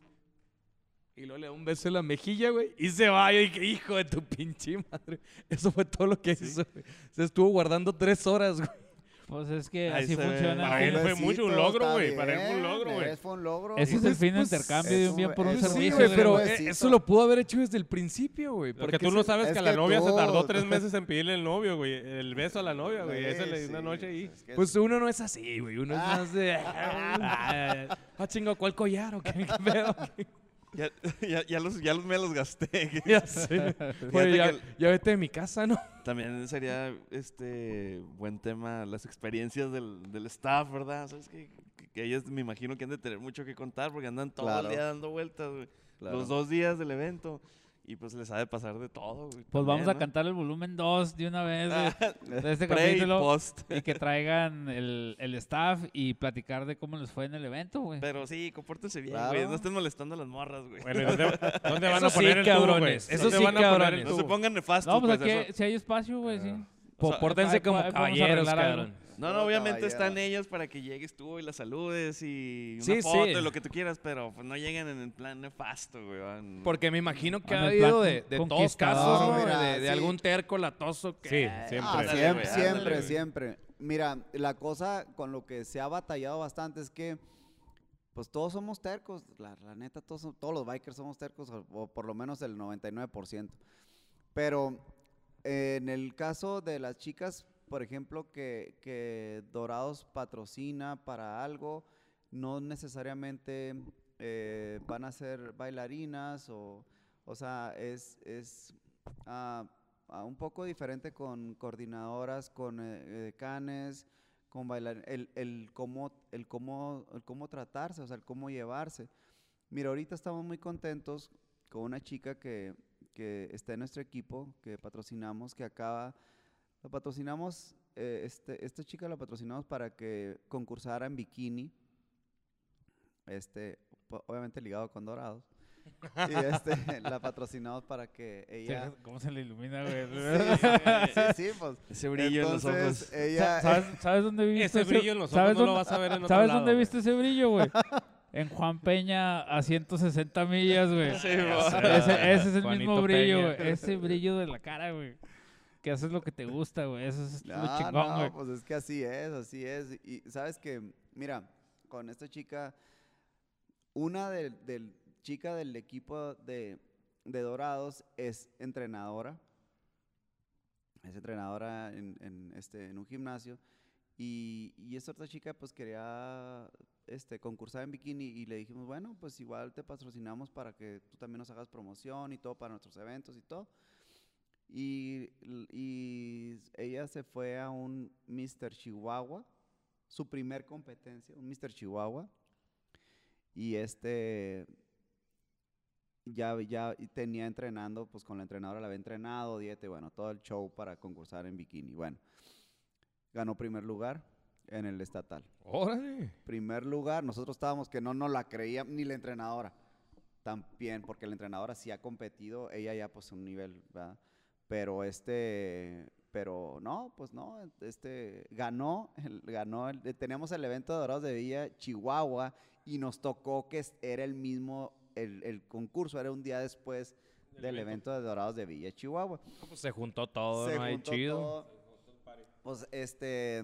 Y luego le da un beso en la mejilla, güey. Y se va. Yo dije, hijo de tu pinche madre. Eso fue todo lo que hizo, güey. Se estuvo guardando tres horas, güey. Pues es que Ahí así se ve. funciona. Para él fue mucho un logro, está güey, para él fue un bien, logro, güey. es- Fue un logro. Ese es Pues, el fin de pues, intercambio de un bien por un Sí, servicio. güey, pero eh, eso lo pudo haber hecho desde el principio, güey. Porque porque tú no sabes es que a la que novia se tú- tardó tres meses en pedirle el novio, güey. El beso a la novia, güey. Ese le dio una noche ahí. es que Pues uno no es así, güey. Uno es Ah. más de. Ah, chingo, ¿cuál collar o qué, qué pedo? ya, ya, ya los, ya los me los gasté. ya sé. Ya, que- ya vete de mi casa, ¿no? También sería este buen tema las experiencias del, del staff, ¿verdad? ¿Sabes que, que- que ellos me imagino que han de tener mucho que contar porque andan todo Claro. el día dando vueltas. Claro. Los dos días del evento. Y pues les ha de pasar de todo, güey. Pues vamos a también, ¿no? cantar el volumen 2 de una vez de, de este Pre y capítulo. post. Y que traigan el, el staff y platicar de cómo les fue en el evento, güey. Pero sí, compórtense bien, Claro. güey. No estén molestando a las morras, güey. Bueno, ¿y dónde, dónde van a Eso sí, poner el tubo, güey? cabrones, eso ¿Dónde sí, van a poner el cabrones. no se tubo? pongan nefastos. No, pues pues, aquí eso. si hay espacio, güey, sí. Po- sea, Pórtense como caballeros, cabrón. No, no, obviamente caballero. están ellos para que llegues tú y las saludes y una Sí, foto sí. y lo que tú quieras, pero pues no lleguen en el plan nefasto, güey. van- Porque me imagino que En ha habido de, de todos casos, ¿no? Mira, de, de sí. algún terco latoso que... Sí, siempre. Ah, siempre, siempre, siempre. Mira, la cosa con lo que se ha batallado bastante es que, pues todos somos tercos, la, la neta, todos, son- todos los bikers somos tercos, o, o por lo menos el 99%. Pero eh, en el caso de las chicas, por ejemplo, que, que Dorados patrocina para algo, no necesariamente eh, van a ser bailarinas o, o sea, es, es ah, ah, un poco diferente con coordinadoras, con eh, decanes, con bailar, el, el, cómo, el, cómo, el cómo tratarse, o sea, el cómo llevarse. Mira, ahorita estamos muy contentos con una chica que, que está en nuestro equipo, que patrocinamos, que acaba, la patrocinamos, eh, este, esta chica la patrocinamos para que concursara en bikini, este, obviamente ligado con Dorados. y este, la patrocinamos para que ella... ¿Cómo se le ilumina, güey? sí, sí, pues. Ese brillo en los ojos. ella... ¿Sabes, ¿Sabes dónde viste Ese brillo en los ojos ¿sabes no lo vas a ver en otro ¿Sabes lado, dónde viste ese brillo, güey? En Juan Peña a 160 millas, güey. Sí, ese, ese es el Juanito mismo brillo, güey. Ese brillo de la cara, güey. Que haces lo que te gusta, güey. Eso es lo Ah, chingón, no, güey. pues es que así es, así es. Y sabes que, mira, con esta chica, una del, del- chica del equipo de, de Dorados es entrenadora. Es entrenadora en, en, este, en un gimnasio. Y, y esta otra chica pues quería este, concursar en bikini y le dijimos, bueno, pues igual te patrocinamos para que tú también nos hagas promoción y todo para nuestros eventos y todo. Y, y ella se fue a un Mr. Chihuahua, su primer competencia, un Mr. Chihuahua. Y este ya, ya tenía entrenando, pues con la entrenadora la había entrenado, dieta, y bueno, todo el show para concursar en bikini. Bueno, ganó primer lugar en el estatal. Órale. Primer lugar, nosotros estábamos que no nos la creía ni la entrenadora. También, porque la entrenadora sí ha competido, ella ya pues un nivel, ¿verdad? Pero este, pero no, pues no, este, ganó, el- ganó, el- teníamos el evento de Dorados de Villa, Chihuahua, y nos tocó que era el mismo, el, el concurso era un día después del evento de Dorados de Villa, Chihuahua. Pues se juntó todo, Se ¿no? Juntó chido. todo. Pues este,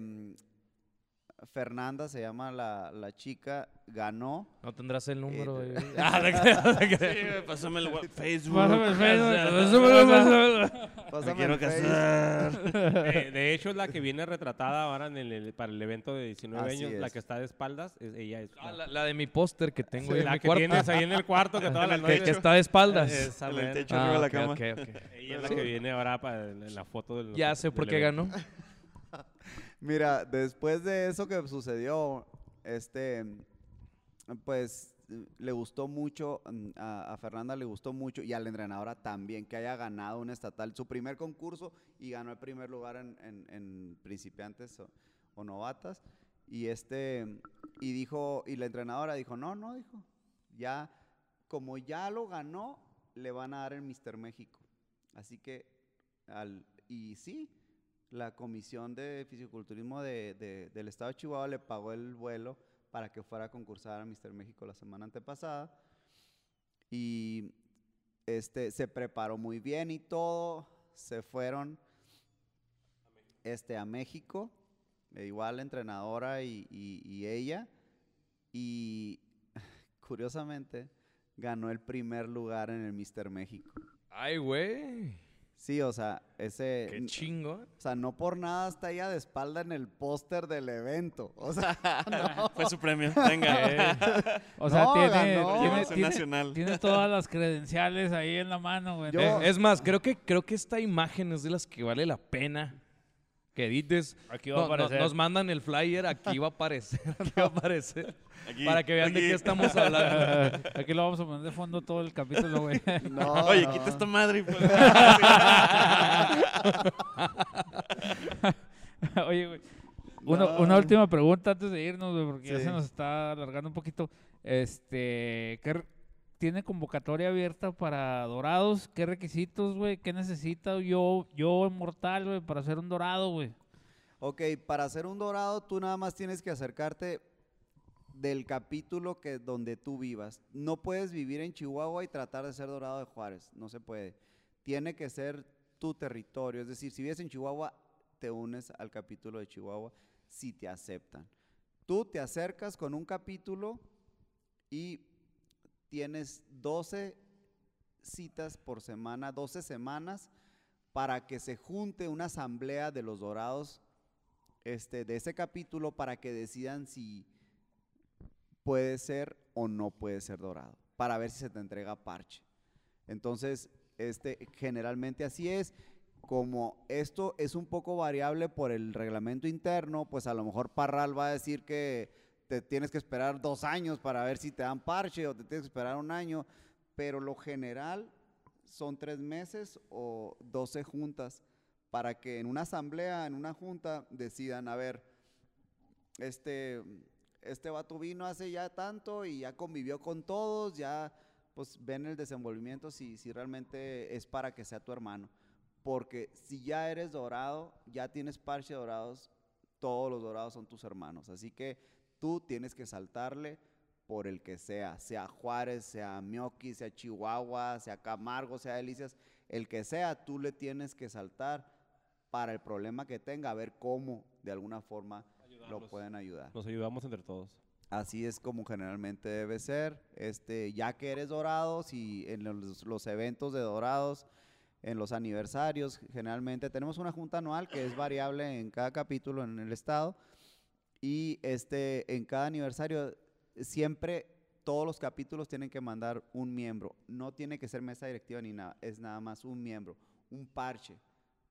Fernanda se llama la, la chica, ganó. No tendrás el número. Eh. Ah, te te Sí, pásame el wa- Facebook. Pásame el Facebook, pásame- Me quiero el casar. De, de hecho, es la que viene retratada ahora en el, para el evento de 19 Así años, la que está de espaldas, es, ella es Ah, la, la de mi póster que tengo ahí en la mi que cuarto. tienes ahí en el cuarto que las que, está de espaldas. En el techo Ah, arriba de la cama. ok. Ella es la que viene ahora para, en la foto del Ya sé por qué evento. ganó. Mira, después de eso que sucedió, este, pues le gustó mucho, mm, a, Fernanda le gustó mucho y a la entrenadora también que haya ganado un estatal, su primer concurso y ganó el primer lugar en principiantes o, o novatas. Y este, y dijo, y la entrenadora dijo, no, no, dijo, ya, como ya lo ganó, le van a dar el Mister México. Así que, al, y sí, la Comisión de Fisiculturismo de- de- del Estado de Chihuahua le pagó el vuelo para que fuera a concursar a Mister México la semana antepasada. Y este, se preparó muy bien y todo. Se fueron este, a México, e igual la entrenadora y- y ella. Y curiosamente ganó el primer lugar en el Mister México. Ay, güey. Sí, o sea, ese... Qué chingo. O sea, no por nada está ella de espalda en el póster del evento. O sea, no. Fue su premio. Venga. O sea, No, tiene, ganó. tiene, tiene- nacional. tiene todas las credenciales ahí en la mano, güey. Yo- Eh, es más, creo que, creo que esta imagen es de las que vale la pena que edites. Aquí No- no- nos mandan el flyer, aquí va a aparecer, aquí va a aparecer. Aquí, para que vean de qué estamos hablando. Aquí lo vamos a poner de fondo todo el capítulo, güey. No, Oye, no. quita esta madre. pues. Oye, güey. Una, No. una última pregunta antes de irnos, güey, porque ya se nos está alargando un poquito. Este, ¿qué re- ¿tiene convocatoria abierta para dorados? ¿Qué requisitos, güey? ¿Qué necesito yo, yo mortal, güey, para ser un dorado, güey? Ok, para hacer un dorado tú nada más tienes que acercarte del capítulo que donde tú vivas. No puedes vivir en Chihuahua y tratar de ser dorado de Juárez, no se puede. Tiene que ser tu territorio, es decir, si vives en Chihuahua, te unes al capítulo de Chihuahua si te aceptan. Tú te acercas con un capítulo y tienes 12 citas por semana, 12 semanas para que se junte una asamblea de los dorados este, de ese capítulo para que decidan si puede ser o no puede ser dorado, para ver si se te entrega parche. Entonces, este, generalmente así es. Como esto es un poco variable por el reglamento interno, pues a lo mejor Parral va a decir que te tienes que esperar dos años para ver si te dan parche o te tienes que esperar un año, pero lo general son tres meses o 12 juntas para que en una asamblea, en una junta, decidan, a ver, este, este vato vino hace ya tanto y ya convivió con todos, ya pues ven el desenvolvimiento si, si realmente es para que sea tu hermano. Porque si ya eres dorado, ya tienes parche dorados, todos los dorados son tus hermanos. Así que tú tienes que saltarle por el que sea, sea Juárez, sea Mioki, sea Chihuahua, sea Camargo, sea Delicias, el que sea, tú le tienes que saltar para el problema que tenga, a ver cómo de alguna forma lo pueden ayudar. Nos ayudamos entre todos. Así es como generalmente debe ser. Este, ya que eres dorado, si en los, los eventos de dorados, en los aniversarios, generalmente tenemos una junta anual que es variable en cada capítulo en el estado. Y este, en cada aniversario, siempre todos los capítulos tienen que mandar un miembro. No tiene que ser mesa directiva ni nada, es nada más un miembro. un parche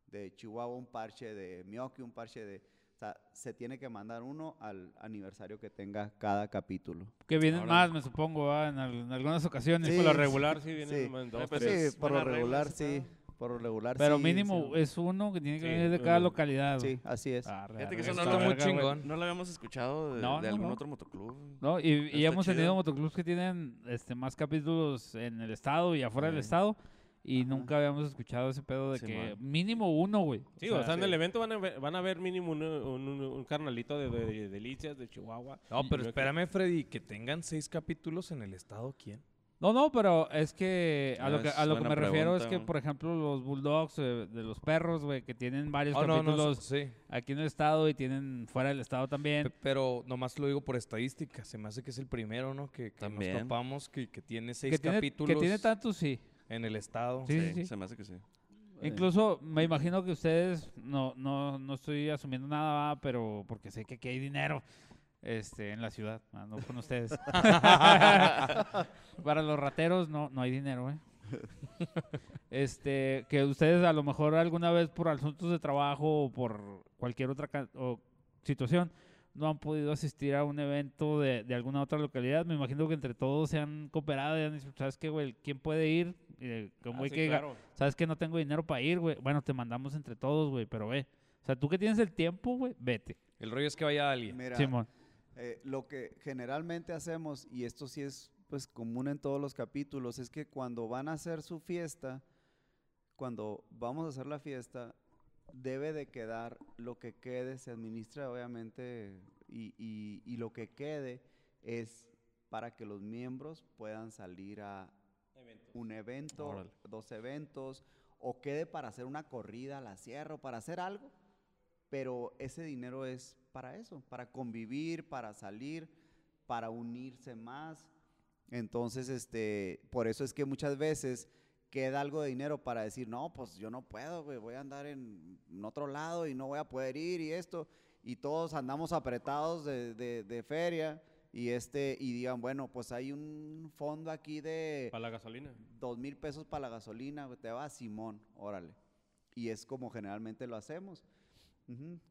de Chihuahua, un parche de Mioki, un parche de... O sea, se tiene que mandar uno al aniversario que tenga cada capítulo. Que vienen Ahora- más, me supongo, en, al- en algunas ocasiones. Sí, por lo regular sí vienen sí. en dos, sí, por lo regular, sí. Por lo regular, Pero sí, mínimo sí. es uno que tiene que Sí, venir de cada localidad. Sí, así es. Arre, Fíjate que eso no, está muy chingón. no lo habíamos escuchado de, No, de no, algún no. otro motoclub. ¿no? Y, y hemos tenido chido. motoclubs que tienen este, más capítulos en el estado y afuera del estado. Y Ajá. nunca habíamos escuchado ese pedo de Sí, que man. mínimo uno, güey. Sí, o sea, en sí. el evento van a ver, van a ver mínimo un, un, un- un carnalito de, de- de delicias de Chihuahua. No, pero espérame, Freddy, que tengan seis capítulos en el estado, ¿quién? No, no, pero es que a Ah, lo que, es a lo que me refiero es que, por ejemplo, los Bulldogs eh, de los perros, güey, que tienen varios Oh, no, no, capítulos sí. aquí en el estado y tienen fuera del estado también. Pe- Pero nomás lo digo por estadística. Se me hace que es el primero, ¿no? Que, que También. nos topamos que, que tiene seis Que tiene, capítulos que tiene tantos, sí. en el estado. Sí, sí, sí. Se me hace que sí. Eh, Incluso me imagino que ustedes, no, no, no estoy asumiendo nada, ¿va? pero porque sé que aquí hay dinero este, en la ciudad, no con ustedes. Para los rateros no, no hay dinero, ¿eh? Este, que ustedes a lo mejor alguna vez por asuntos de trabajo o por cualquier otra o situación no han podido asistir a un evento de, de alguna otra localidad. Me imagino que entre todos se han cooperado y han dicho, ¿sabes qué, güey? ¿Quién puede ir? Eh, como Ah, hay sí, que claro. sabes que no tengo dinero para ir, güey. Bueno, te mandamos entre todos, güey, pero ve. O sea, tú que tienes el tiempo, güey, vete. El rollo es que vaya alguien. Mira, Simón. Eh, lo que generalmente hacemos, y esto sí es pues común en todos los capítulos, es que cuando van a hacer su fiesta, cuando vamos a hacer la fiesta, debe de quedar lo que quede, se administra obviamente, y, y- y lo que quede es para que los miembros puedan salir a un evento, Órale. dos eventos, o quede para hacer una corrida a la sierra o para hacer algo, pero ese dinero es para eso, para convivir, para salir, para unirse más. Entonces, este, por eso es que muchas veces queda algo de dinero para decir, no, pues yo no puedo, güey, voy a andar en, en otro lado y no voy a poder ir y esto, y todos andamos apretados de, de- de feria y este, y digan, bueno, pues hay un fondo aquí de Para la gasolina. dos mil pesos para la gasolina, te va Simón, órale. Y es como generalmente lo hacemos.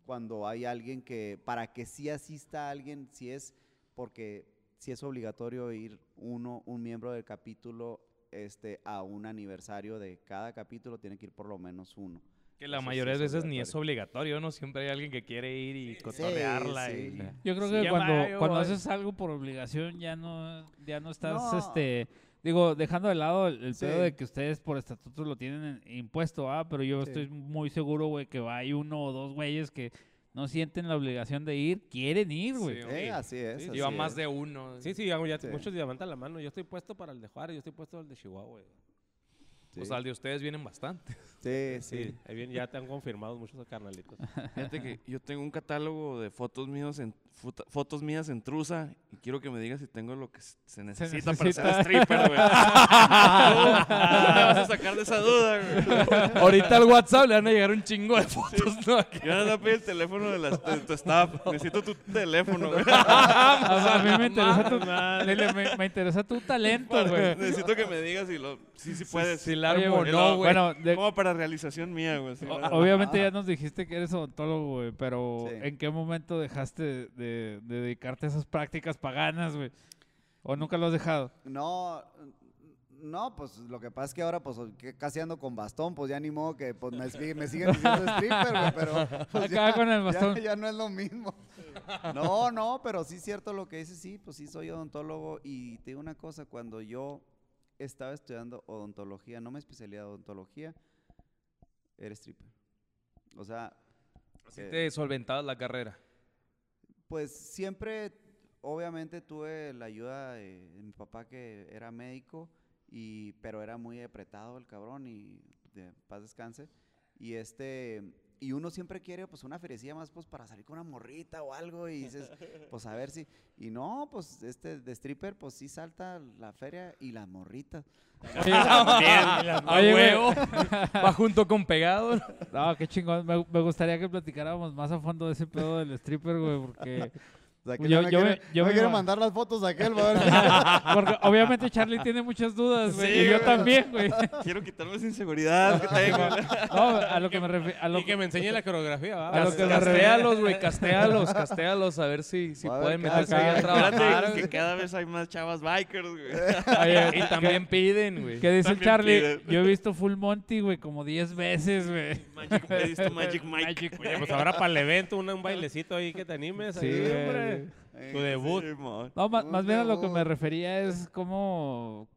Cuando hay alguien que, para que sí asista alguien, si es, porque si es obligatorio ir uno, un miembro del capítulo, este, a un aniversario de cada capítulo, tiene que ir por lo menos uno. Que la Eso sí mayoría es de veces ni es obligatorio, ¿no? Siempre hay alguien que quiere ir y cotorrearla. sí. y- Yo creo Sí, que cuando, cuando haces algo por obligación ya no, ya no estás, No. este, digo, dejando de lado el, el pedo de que ustedes por estatutos lo tienen en- impuesto, ¿ah? Pero yo Sí. estoy muy seguro, güey, que hay uno o dos güeyes que no sienten la obligación de ir, quieren ir, güey. Sí, Eh, así es. Sí, así Lleva más es. de uno. Sí, sí, hago ya Sí. muchos levantan la mano. Yo estoy puesto para el de Juárez, yo estoy puesto para el de Chihuahua. güey. Pues Sí. al de ustedes vienen bastante. Sí, Sí, sí. ahí viene, ya te han confirmado muchos carnalitos. Fíjate que yo tengo un catálogo de fotos míos en fotos mías en trusa y quiero que me digas si tengo lo que se necesita, para ser stripper, güey. Me vas a sacar de esa duda, güey. Ahorita al WhatsApp le van a llegar un chingo de fotos, ¿no? Yo no pido el teléfono de, las- de tu staff. Necesito tu teléfono, güey. a, a mí me interesa tu, me, me interesa tu talento, güey. Necesito que me digas si lo, sí, sí puedes. Si la armo güey, no, güey. Bueno, de- Como para realización mía, güey. obviamente ya nos dijiste que eres odontólogo, güey, pero Sí. ¿en qué momento dejaste de, de- de dedicarte a esas prácticas paganas, güey? ¿O nunca lo has dejado? No, no, pues lo que pasa es que ahora pues que casi ando con bastón, pues ya ni modo que pues, me, sigue- me siguen diciendo stripper, güey, pero pues, Acá con el ya- bastón. Ya, no es lo mismo. No, no, pero sí es cierto lo que dices, sí, pues sí soy odontólogo y te digo una cosa, cuando yo estaba estudiando odontología, no me especialidad en odontología, era stripper. O sea, Así eh, te solventabas la carrera. pues siempre, obviamente tuve la ayuda de, de mi papá que era médico, y, pero era muy apretado el cabrón y de paz descanse. Y este, y uno siempre quiere pues una ferecilla más pues para salir con una morrita o algo y dices, pues a ver si, y no, pues este de stripper pues sí salta la feria y las morritas. Oye, güey. huevo. Va junto con pegado. No, qué chingón. Me, me gustaría que platicáramos más a fondo de ese pedo del stripper, güey, porque O sea, que Yo- ya me yo me- quiere, yo me me quiere iba- mandar las fotos a aquel. Porque obviamente Charlie tiene muchas dudas, güey. Sí, y yo güey. también, güey. Quiero quitarme esa inseguridad que tengo. No, a lo que me refiero. Y que me enseñe la coreografía, ¿va? A lo que me Castéalos, güey, castéalos, castéalos, a ver si, si A ver pueden meterse ahí a trabajar. Espérate, que güey. cada vez hay más chavas bikers, güey. Oye, Y también piden, güey. ¿Qué dice el También Charlie? piden. Yo he visto Full Monty, güey, como 10 veces, güey. Magic, he visto Magic Mike. Oye, pues ahora para el evento, un, un bailecito ahí que te animes. Sí, ahí, güey. Hombre. Tu debut. No, Un más bien a lo que me refería es cómo,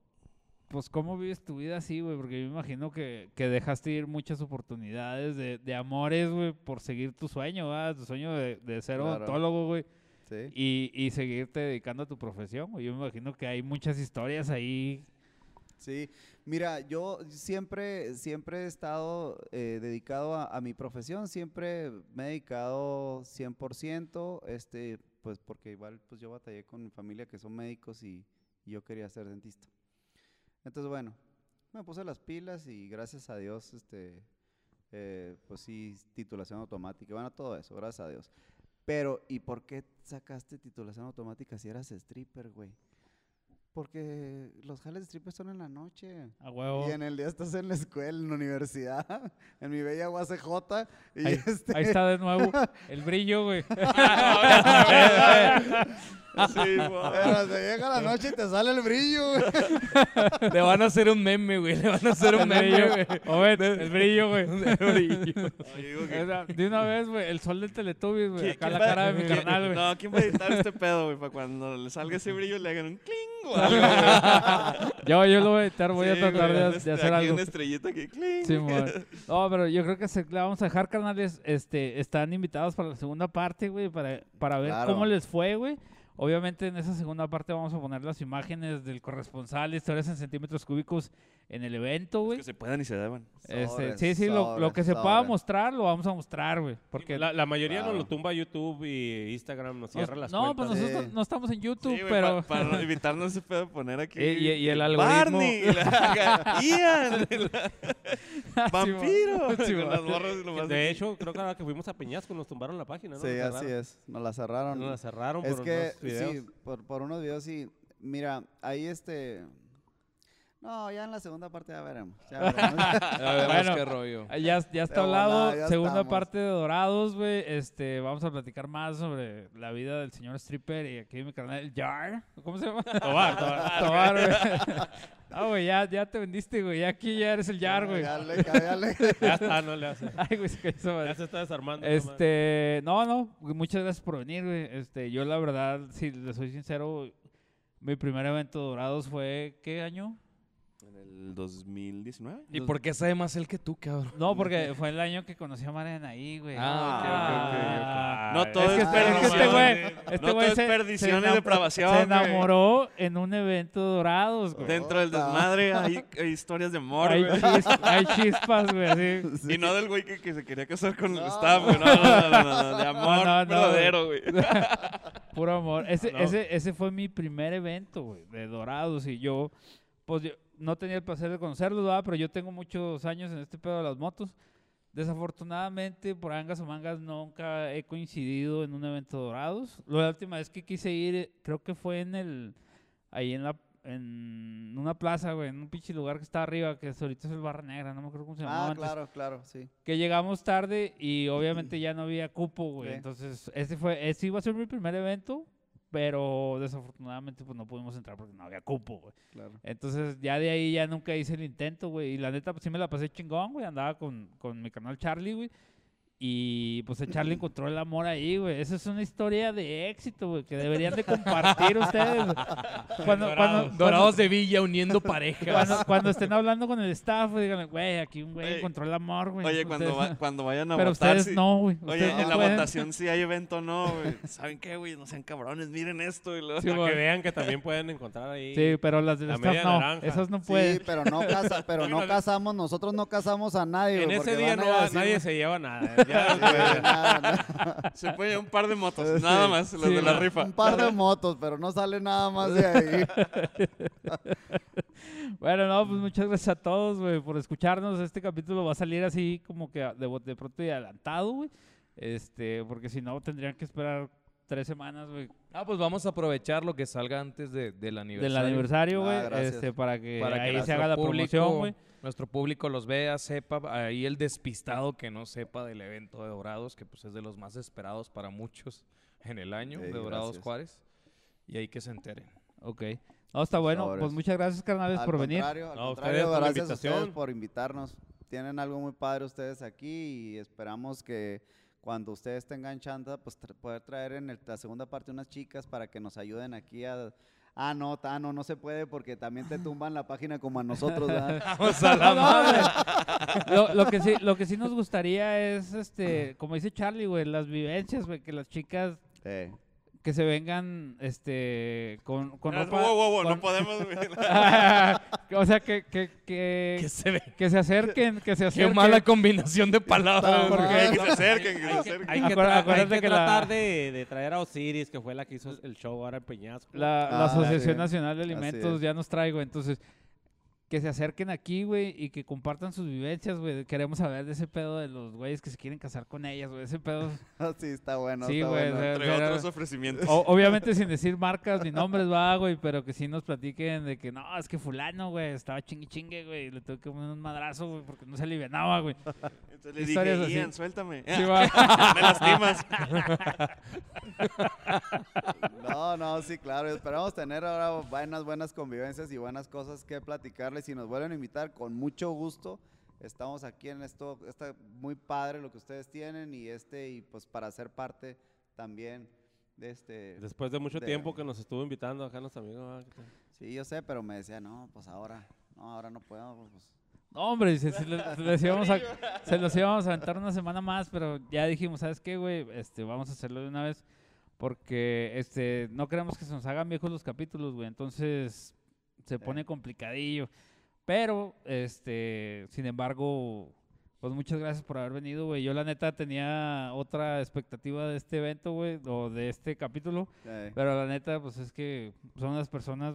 pues cómo vives tu vida así, güey, porque yo me imagino que, que dejaste ir muchas oportunidades de, de amores, güey, por seguir tu sueño, ¿verdad? Tu sueño de, de ser Claro. odontólogo, güey, Sí. y, y seguirte dedicando a tu profesión, güey. Yo me imagino que hay muchas historias ahí. Sí, mira, yo siempre, siempre he estado eh, dedicado a, a mi profesión, siempre me he dedicado 100%, este, pues porque igual pues yo batallé con mi familia que son médicos y, yo quería ser dentista. Entonces, bueno, me puse las pilas y gracias a Dios, este, eh, pues sí, titulación automática, bueno, todo eso, gracias a Dios. Pero, ¿y por qué sacaste titulación automática si eras stripper, güey? Porque los jales de stripper son en la noche. A huevo. Y en el día estás en la escuela, en la universidad, en mi bella UACJ. Y Ahí, este, ahí está de nuevo el brillo, güey. Sí. Pero se llega la noche y te sale el brillo, güey. Le van a hacer un meme, güey. Le van a hacer un El meme, brillo, güey. El brillo, güey. El brillo. O sea, De una vez, güey, el sol del Teletubbies, güey. ¿Quién- Acá la va- cara de mi carnal, güey. No, ¿quién va a editar este pedo, güey? Para cuando le salga ese brillo le hagan un cling güey. Yo, yo lo voy a editar, voy a tratar güey, de, este, de hacer aquí algo. una estrellita que cling. Sí. No, pero yo creo que se la vamos a dejar, carnales. Este, están invitados para la segunda parte, güey, para, para ver Claro. cómo les fue, güey. Obviamente en esa segunda parte vamos a poner las imágenes del corresponsal, historias en centímetros cúbicos en el evento, güey. que se puedan y se deban. Este, Sobres, sí, sí, lo, que se pueda mostrar lo vamos a mostrar, güey. Porque la, la mayoría nos Claro. lo tumba YouTube y Instagram, nos cierra nos- las no, pues cuentas. nosotros Sí. no estamos en YouTube, Sí, pero pa- para evitarnos ese pedo poner aquí. Y- y- y el algoritmo. Barney, y la- Ian, la- vampiro. Sí, con mon. las morras y lo más De hecho, creo que ahora que fuimos a Peñasco nos tumbaron la página, ¿no? Sí, Nos así cerraron. es. Nos la cerraron. Nos la cerraron Es por que, unos videos. sí, por, por unos videos, sí. Mira, ahí este... No, ya en la segunda parte ya veremos. Ya veremos. Bueno. qué rollo. Ah, Ya, ya está hablado. ya Segunda estamos. parte de Dorados, güey. Este, vamos a platicar más sobre la vida del señor stripper y aquí mi canal, el Jar. ¿Cómo se llama? Tobar, Tobar. Tobar, güey. No, güey, ya, ya te vendiste, güey. Ya aquí ya eres el Jar, güey. Ya ya está, no le hace. Ay, güey, se cayó. Ya se está desarmando. Este, no, no, muchas gracias por venir, güey. Este, yo la verdad, si le soy sincero, mi primer evento de Dorados fue, ¿qué año? En el 2019. ¿Y por qué sabe más él que tú, cabrón? No, porque fue el año que conocí a Mariana ahí, güey. Ah, ok, ok, ok, ok. Ah, No todo es que, es este- es que este güey, este No güey todo es se- perdición se y depravación, Se güey. enamoró en un evento de Dorados, güey. Dentro del desmadre hay, hay historias de amor, Hay, güey. chis- hay chispas, güey, así. Y no del güey que, que se quería casar con el No. staff, güey. No, no, no, no, no, no, de amor no, no, verdadero, güey. Puro amor. Ese, No. ese, ese fue mi primer evento, güey, de Dorados. Y yo, pues yo no tenía el placer de conocerlos, ¿verdad? Pero yo tengo muchos años en este pedo de las motos. Desafortunadamente, por angas o mangas, nunca he coincidido en un evento de Dorados. La última vez que quise ir, eh, creo que fue en el, ahí en la, en una plaza, güey, en un pinche lugar que está arriba, que ahorita es el Barra Negra, no me acuerdo cómo se llamaba Ah, antes claro, claro, sí. que llegamos tarde y obviamente ya no había cupo, güey. Entonces, ese fue, ese iba a ser mi primer evento, pero desafortunadamente pues no pudimos entrar porque no había cupo, güey. claro. Entonces, ya de ahí ya nunca hice el intento, güey. Y la neta, pues sí me la pasé chingón, güey. Andaba con, con mi canal Charlie, güey. Y pues el Charlie encontró el amor ahí, güey. Esa es una historia de éxito, güey, que deberían de compartir ustedes. Cuando, Dorados. cuando, Dorados de Villa uniendo parejas. cuando, cuando estén hablando con el staff, güey, díganle, güey, aquí un güey encontró el amor, güey. Oye, cuando, Ustedes- va- cuando vayan a pero votar, ustedes sí- no, güey. Oye, Ustedes no en la pueden. votación si hay evento o no, güey. ¿Saben qué, güey? No sean cabrones, miren esto. Y luego- Sí, Para que vean que también pueden encontrar ahí. Sí, pero las del La staff no. naranja. Esas no Sí, pueden. pero no, casa, pero no casamos, nosotros no casamos a nadie. En ese día no, nadie se lleva nada. Ya, nada. Se puede un par de motos, Sí. nada más, los Sí, de la no. rifa. Un par de motos, pero no sale nada más de ahí. Bueno, no, pues muchas gracias a todos, güey, por escucharnos. Este capítulo va a salir así como que de, de pronto y adelantado, güey. Este, porque si no tendrían que esperar tres semanas, güey, Ah, pues vamos a aprovechar lo que salga antes de- del aniversario. del aniversario, Ah, güey, gracias. este, para que Para que ahí se haga la público- promoción, güey. Nuestro público los vea, sepa, ahí el despistado que no sepa del evento de Dorados, que pues es de los más esperados para muchos en el año, de Dorados gracias. Juárez. Y ahí que se enteren. Ok. No, está bueno. Sobres. Pues muchas gracias, carnales, Al por venir. al No, contrario, ustedes por la gracias a ustedes invitación. por invitarnos. Tienen algo muy padre ustedes aquí y esperamos que cuando ustedes tengan chanta, pues tra- poder traer en el- la segunda parte unas chicas para que nos ayuden aquí a... Ah, no, ta- no, no se puede porque también te tumban la página como a nosotros, ¿verdad? Vamos a la madre. lo, lo que sí, lo que sí nos gustaría es, este, como dice Charlie, güey, las vivencias, güey, que las chicas Sí. Que se vengan, este, con, con Ah, ropa. wow, wow, wow, con- no podemos, o sea, que, que, que, Que se ve. que se acerquen, que se Qué acerquen. mala combinación de palabras. Porque- güey. que se acerquen, que se Hay que, acerquen. hay que Acuérdate- hay acuérdate que que la- tratar de, de traer a Osiris, que fue la que hizo el show ahora en Peñasco. La, la Ah, Asociación. Nacional de Alimentos ya nos traigo, entonces que se acerquen aquí, güey, y que compartan sus vivencias, güey. Queremos saber de ese pedo de los güeyes que se quieren casar con ellas, güey. Ese pedo. sí, está bueno. Sí, está güey, bueno. Entre pero- otros ofrecimientos. o- obviamente sin decir marcas ni nombres, va, güey, pero que sí nos platiquen de que no, es que fulano, güey, estaba chingue chingue, güey, y le tuve que poner un madrazo, güey, porque no se alivianaba, güey. Entonces le historias dije, así. Ian, suéltame. Sí, va. Me lastimas. No, no, sí, claro. Esperamos tener ahora buenas, buenas convivencias y buenas cosas que platicarles. Si nos vuelven a invitar, con mucho gusto. Estamos aquí en esto, está muy padre lo que ustedes tienen y este, y pues para ser parte también de este. Después de mucho de- tiempo que nos estuvo invitando acá los amigos. ¿verdad? Sí, yo sé, pero me decía, no, pues ahora, no, ahora no puedo. Pues. No, hombre, se, le- se les íbamos a, se los íbamos a aventar una semana más, pero ya dijimos, ¿sabes qué, güey? Este, vamos a hacerlo de una vez porque este, no queremos que se nos hagan viejos los capítulos, güey. Entonces se pone complicadillo. Pero, este, sin embargo, pues muchas gracias por haber venido, güey. Yo la neta tenía otra expectativa de este evento, güey, o de este capítulo. Pero la neta, pues es que son unas personas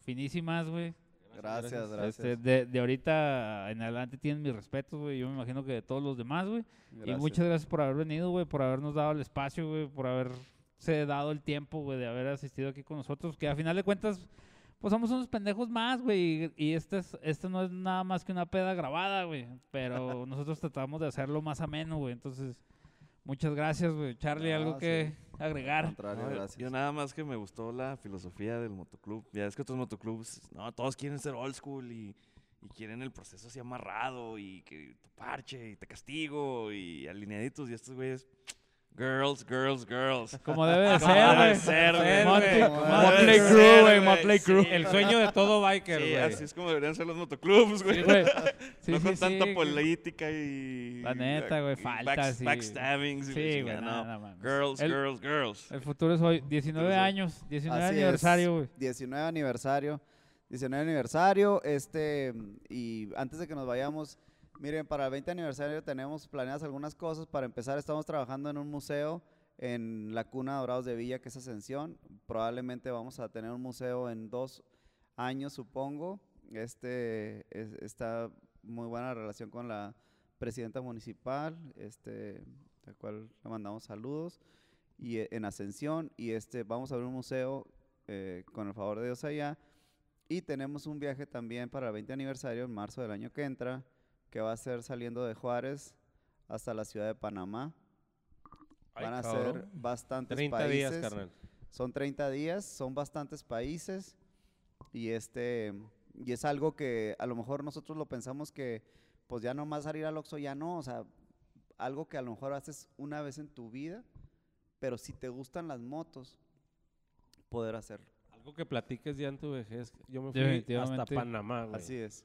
finísimas, güey. gracias, gracias. Este, de, de ahorita en adelante tienen mis respetos, güey. Yo me imagino que de todos los demás, güey. Y gracias. muchas gracias por haber venido, güey, por habernos dado el espacio, güey, por haberse dado el tiempo, güey, de haber asistido aquí con nosotros. Que a final de cuentas, pues somos unos pendejos más, güey. Y, y este, es, este no es nada más que una peda grabada, güey. Pero nosotros tratamos de hacerlo más ameno, güey. Entonces, muchas gracias, güey. Charlie, ¿algo que sí. agregar? No, gracias. Yo nada más que me gustó la filosofía del motoclub. Ya es que otros motoclubs, no, todos quieren ser old school y, y quieren el proceso así amarrado y que tu parche y te castigo y alineaditos y estos güeyes, girls, girls, girls. Como debe de Como ser, debe güey. ser, güey. Motley- Crue, güey. Motley Crue. Sí, El sueño de todo biker, Sí, güey. así es como deberían ser los motoclubs, güey. Sí, güey. Sí, no sí, con sí, tanta política y... La neta, güey, falta, sí. Backstabbings y Sí, güey, no. nada más. Girls, El- girls, girls. El futuro es hoy, 19 Futuro es hoy. años, 19 Así es, aniversario, güey. 19 aniversario. 19 aniversario. Este, y antes de que nos vayamos, miren, para el 20 aniversario tenemos planeadas algunas cosas. Para empezar, estamos trabajando en un museo en la cuna de Dorados de Villa, que es Ascensión. Probablemente vamos a tener un museo en dos años, supongo. Este es- está muy buena relación con la presidenta municipal, este, la cual le mandamos saludos y eh, en Ascensión y este vamos a abrir un museo eh, con el favor de Dios allá y tenemos un viaje también para el 20 aniversario en marzo del año que entra que va a ser saliendo de Juárez hasta la ciudad de Panamá Ay, van a cabrón. ser bastantes 30 países días, carnal. son 30 días, son bastantes países y este y es algo que a lo mejor nosotros lo pensamos que pues ya nomás salir al Oxxo ya no, o sea, algo que a lo mejor haces una vez en tu vida, pero si te gustan las motos, poder hacerlo. Algo que platiques ya en tu vejez. Yo me fui hasta. Panamá, güey. Así es.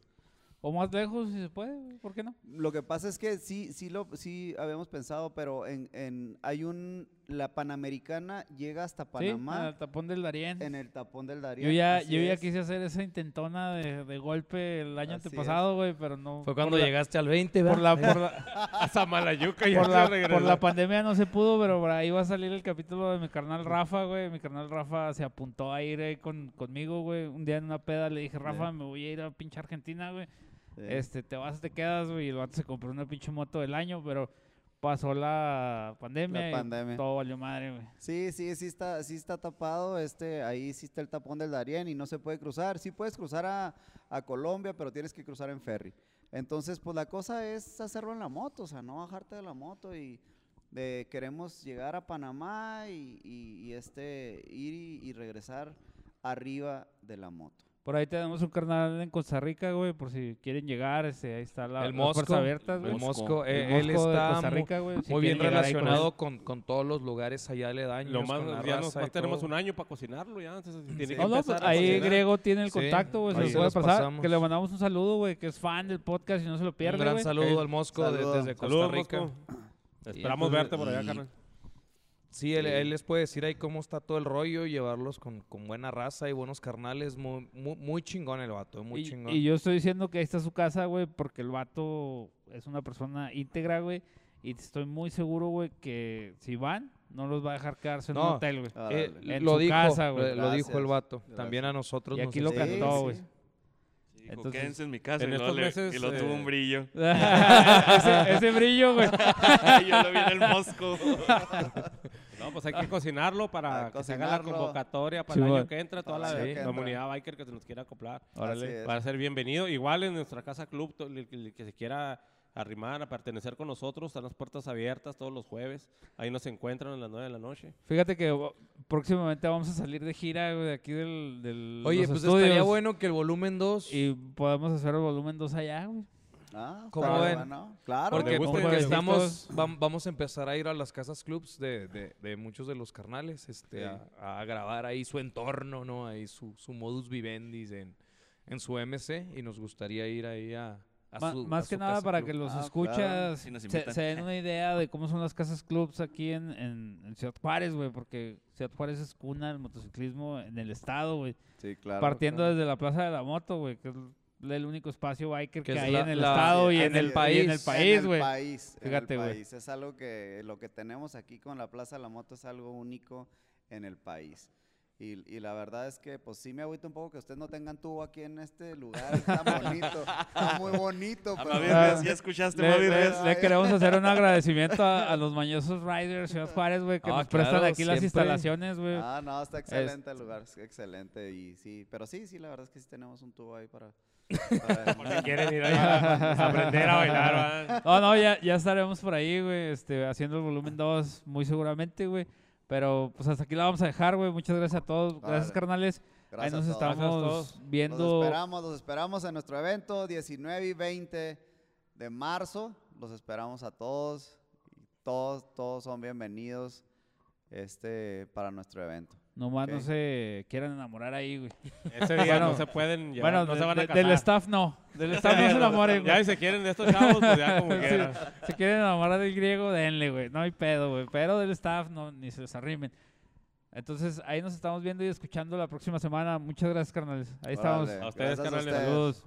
O más lejos, si se puede, ¿por qué no? Lo que pasa es que sí, sí lo, sí habíamos pensado, pero en, en hay un, la Panamericana llega hasta Sí, Panamá al tapón del Darién. en el tapón del Darién. Yo ya, yo ya es. quise hacer esa intentona de, de golpe el año Así antepasado, güey, pero no. Fue por cuando la- llegaste al 20, Por ¿verdad? la, por la, A Samalayuca y por, la, por la pandemia no se pudo, pero por ahí va a salir el capítulo de mi carnal Rafa, güey. Mi carnal Rafa se apuntó a ir ahí con, conmigo, güey. Un día en una peda le dije, Rafa, me voy a ir a pinche Argentina, güey. Sí. Este, te vas, te quedas, güey. Y el vato se compró una pinche moto del año, pero pasó la pandemia, La y pandemia. todo valió madre, güey. Sí, sí, sí está, sí está tapado. Este, ahí sí está el tapón del Darién y no se puede cruzar. Sí puedes cruzar a, a Colombia, pero tienes que cruzar en ferry. Entonces, pues la cosa es hacerlo en la moto, o sea, no bajarte de la moto y de, queremos llegar a Panamá y, y- y, este ir y, y regresar arriba de la moto. Por ahí tenemos un carnal en Costa Rica, güey, por si quieren llegar, este, ahí está la, el las Mosco. abiertas, güey. El Mosco, El eh, él Mosco de está Costa Rica, güey, si muy bien con relacionado con, con todos los lugares allá aledaños. Lo más, con la ya nos, más tenemos un año para cocinarlo ya. Entonces, tiene que No, no, pues ahí cocinar. Griego tiene el Sí, contacto, güey, se lo se puede pasar. pasamos. Que le mandamos un saludo, güey, que es fan del podcast y no se lo Un pierde, gran güey. saludo al Mosco desde Costa Rica. Mosco. Esperamos verte por allá, carnal. Sí, él, les puede decir ahí cómo está todo el rollo, llevarlos con, con buena raza y buenos carnales. Muy, muy, muy chingón el vato, muy Y, chingón. y yo estoy diciendo que ahí está su casa, güey, porque el vato es una persona íntegra, güey. Y estoy muy seguro, güey, que si van, no los va a dejar quedarse en un hotel, güey. Eh. En lo su dijo, casa, güey. lo, lo dijo el vato. gracias. También a nosotros Y nos aquí lo cantó, güey. Sí, dijo, Entonces, quédense en mi casa. en y, le- meses, y lo tuvo eh, un brillo. ese, ese brillo, güey. Yo lo vi en el Mosco. No, pues hay que cocinarlo para que se haga la convocatoria para Sí, el año que entra, toda Para la comunidad biker que se nos quiera acoplar. Así es. Va a ser bienvenido. Igual en nuestra casa club, el, que- el que se quiera arrimar, a pertenecer con nosotros, están las puertas abiertas todos los jueves. Ahí nos encuentran a las 9 de la noche. Fíjate que oh, próximamente vamos a salir de gira, güey, de aquí del, del Oye, los pues estudios, estaría bueno que el volumen 2... Y podemos hacer el volumen 2 allá, güey. Ah, ¿Cómo ven? bueno. Claro. Porque, porque que estamos, vam- vamos a empezar a ir a las casas clubs de, de- de muchos de los carnales, este, Sí. a, a grabar ahí su entorno, ¿no? Ahí su, su modus vivendi en, en su MC y nos gustaría ir ahí a, su- más a que nada para club. que los Ah, claro. escuchas nos se, den una idea de cómo son las casas clubs aquí en, en, en Ciudad Juárez, güey, porque Ciudad Juárez es cuna del motociclismo en el estado, güey. Sí, claro. Partiendo claro. desde la Plaza de la Moto, güey, que es el único espacio biker Que que, es hay la- en el la- estado y en en el el país. y en el país, En güey. Fíjate, güey. país. Es algo que lo que tenemos aquí con la Plaza de la Moto es algo único en el país. Y, y la verdad es que, pues sí me agüita un poco que ustedes no tengan tubo aquí en este lugar. Está bonito. Está muy bonito. Pero- Ah, Res, ¿ya escuchaste, Le, le- le queremos hacer un agradecimiento a, a los mañosos riders Ciudad Juárez, güey, que Ah, nos prestan aquí las siempre. instalaciones, güey. Ah, no, está excelente el lugar, es excelente y sí, pero sí, sí, la verdad es que sí tenemos un tubo ahí para... para- Por si quieren ir a aprender a bailar, ¿verdad? No, no, ya, ya estaremos por ahí, güey, este, haciendo el volumen 2 muy seguramente, güey. Pero pues hasta aquí la vamos a dejar, güey. Muchas gracias a todos. Gracias, Vale. carnales. Gracias ahí nos a todos. Gracias a estamos todos. Los viendo. esperamos, los esperamos en nuestro evento 19 y 20 de marzo. Los esperamos a todos. y Todos, todos son bienvenidos este, para nuestro evento. Nomás no Ok. se quieran enamorar ahí, güey. Ese día Bueno, no se pueden llevar, bueno, no de- se van a casar. del staff no. Del staff no se enamoren, Ya güey. si se quieren de estos chavos, pues ya como quieran. Si quieren enamorar del griego, denle, güey. No hay pedo, güey. Pero del staff, no, ni se les arrimen. Entonces, ahí nos estamos viendo y escuchando la próxima semana. Muchas gracias, carnales. Ahí estamos. A ustedes, gracias carnales. ustedes. Saludos.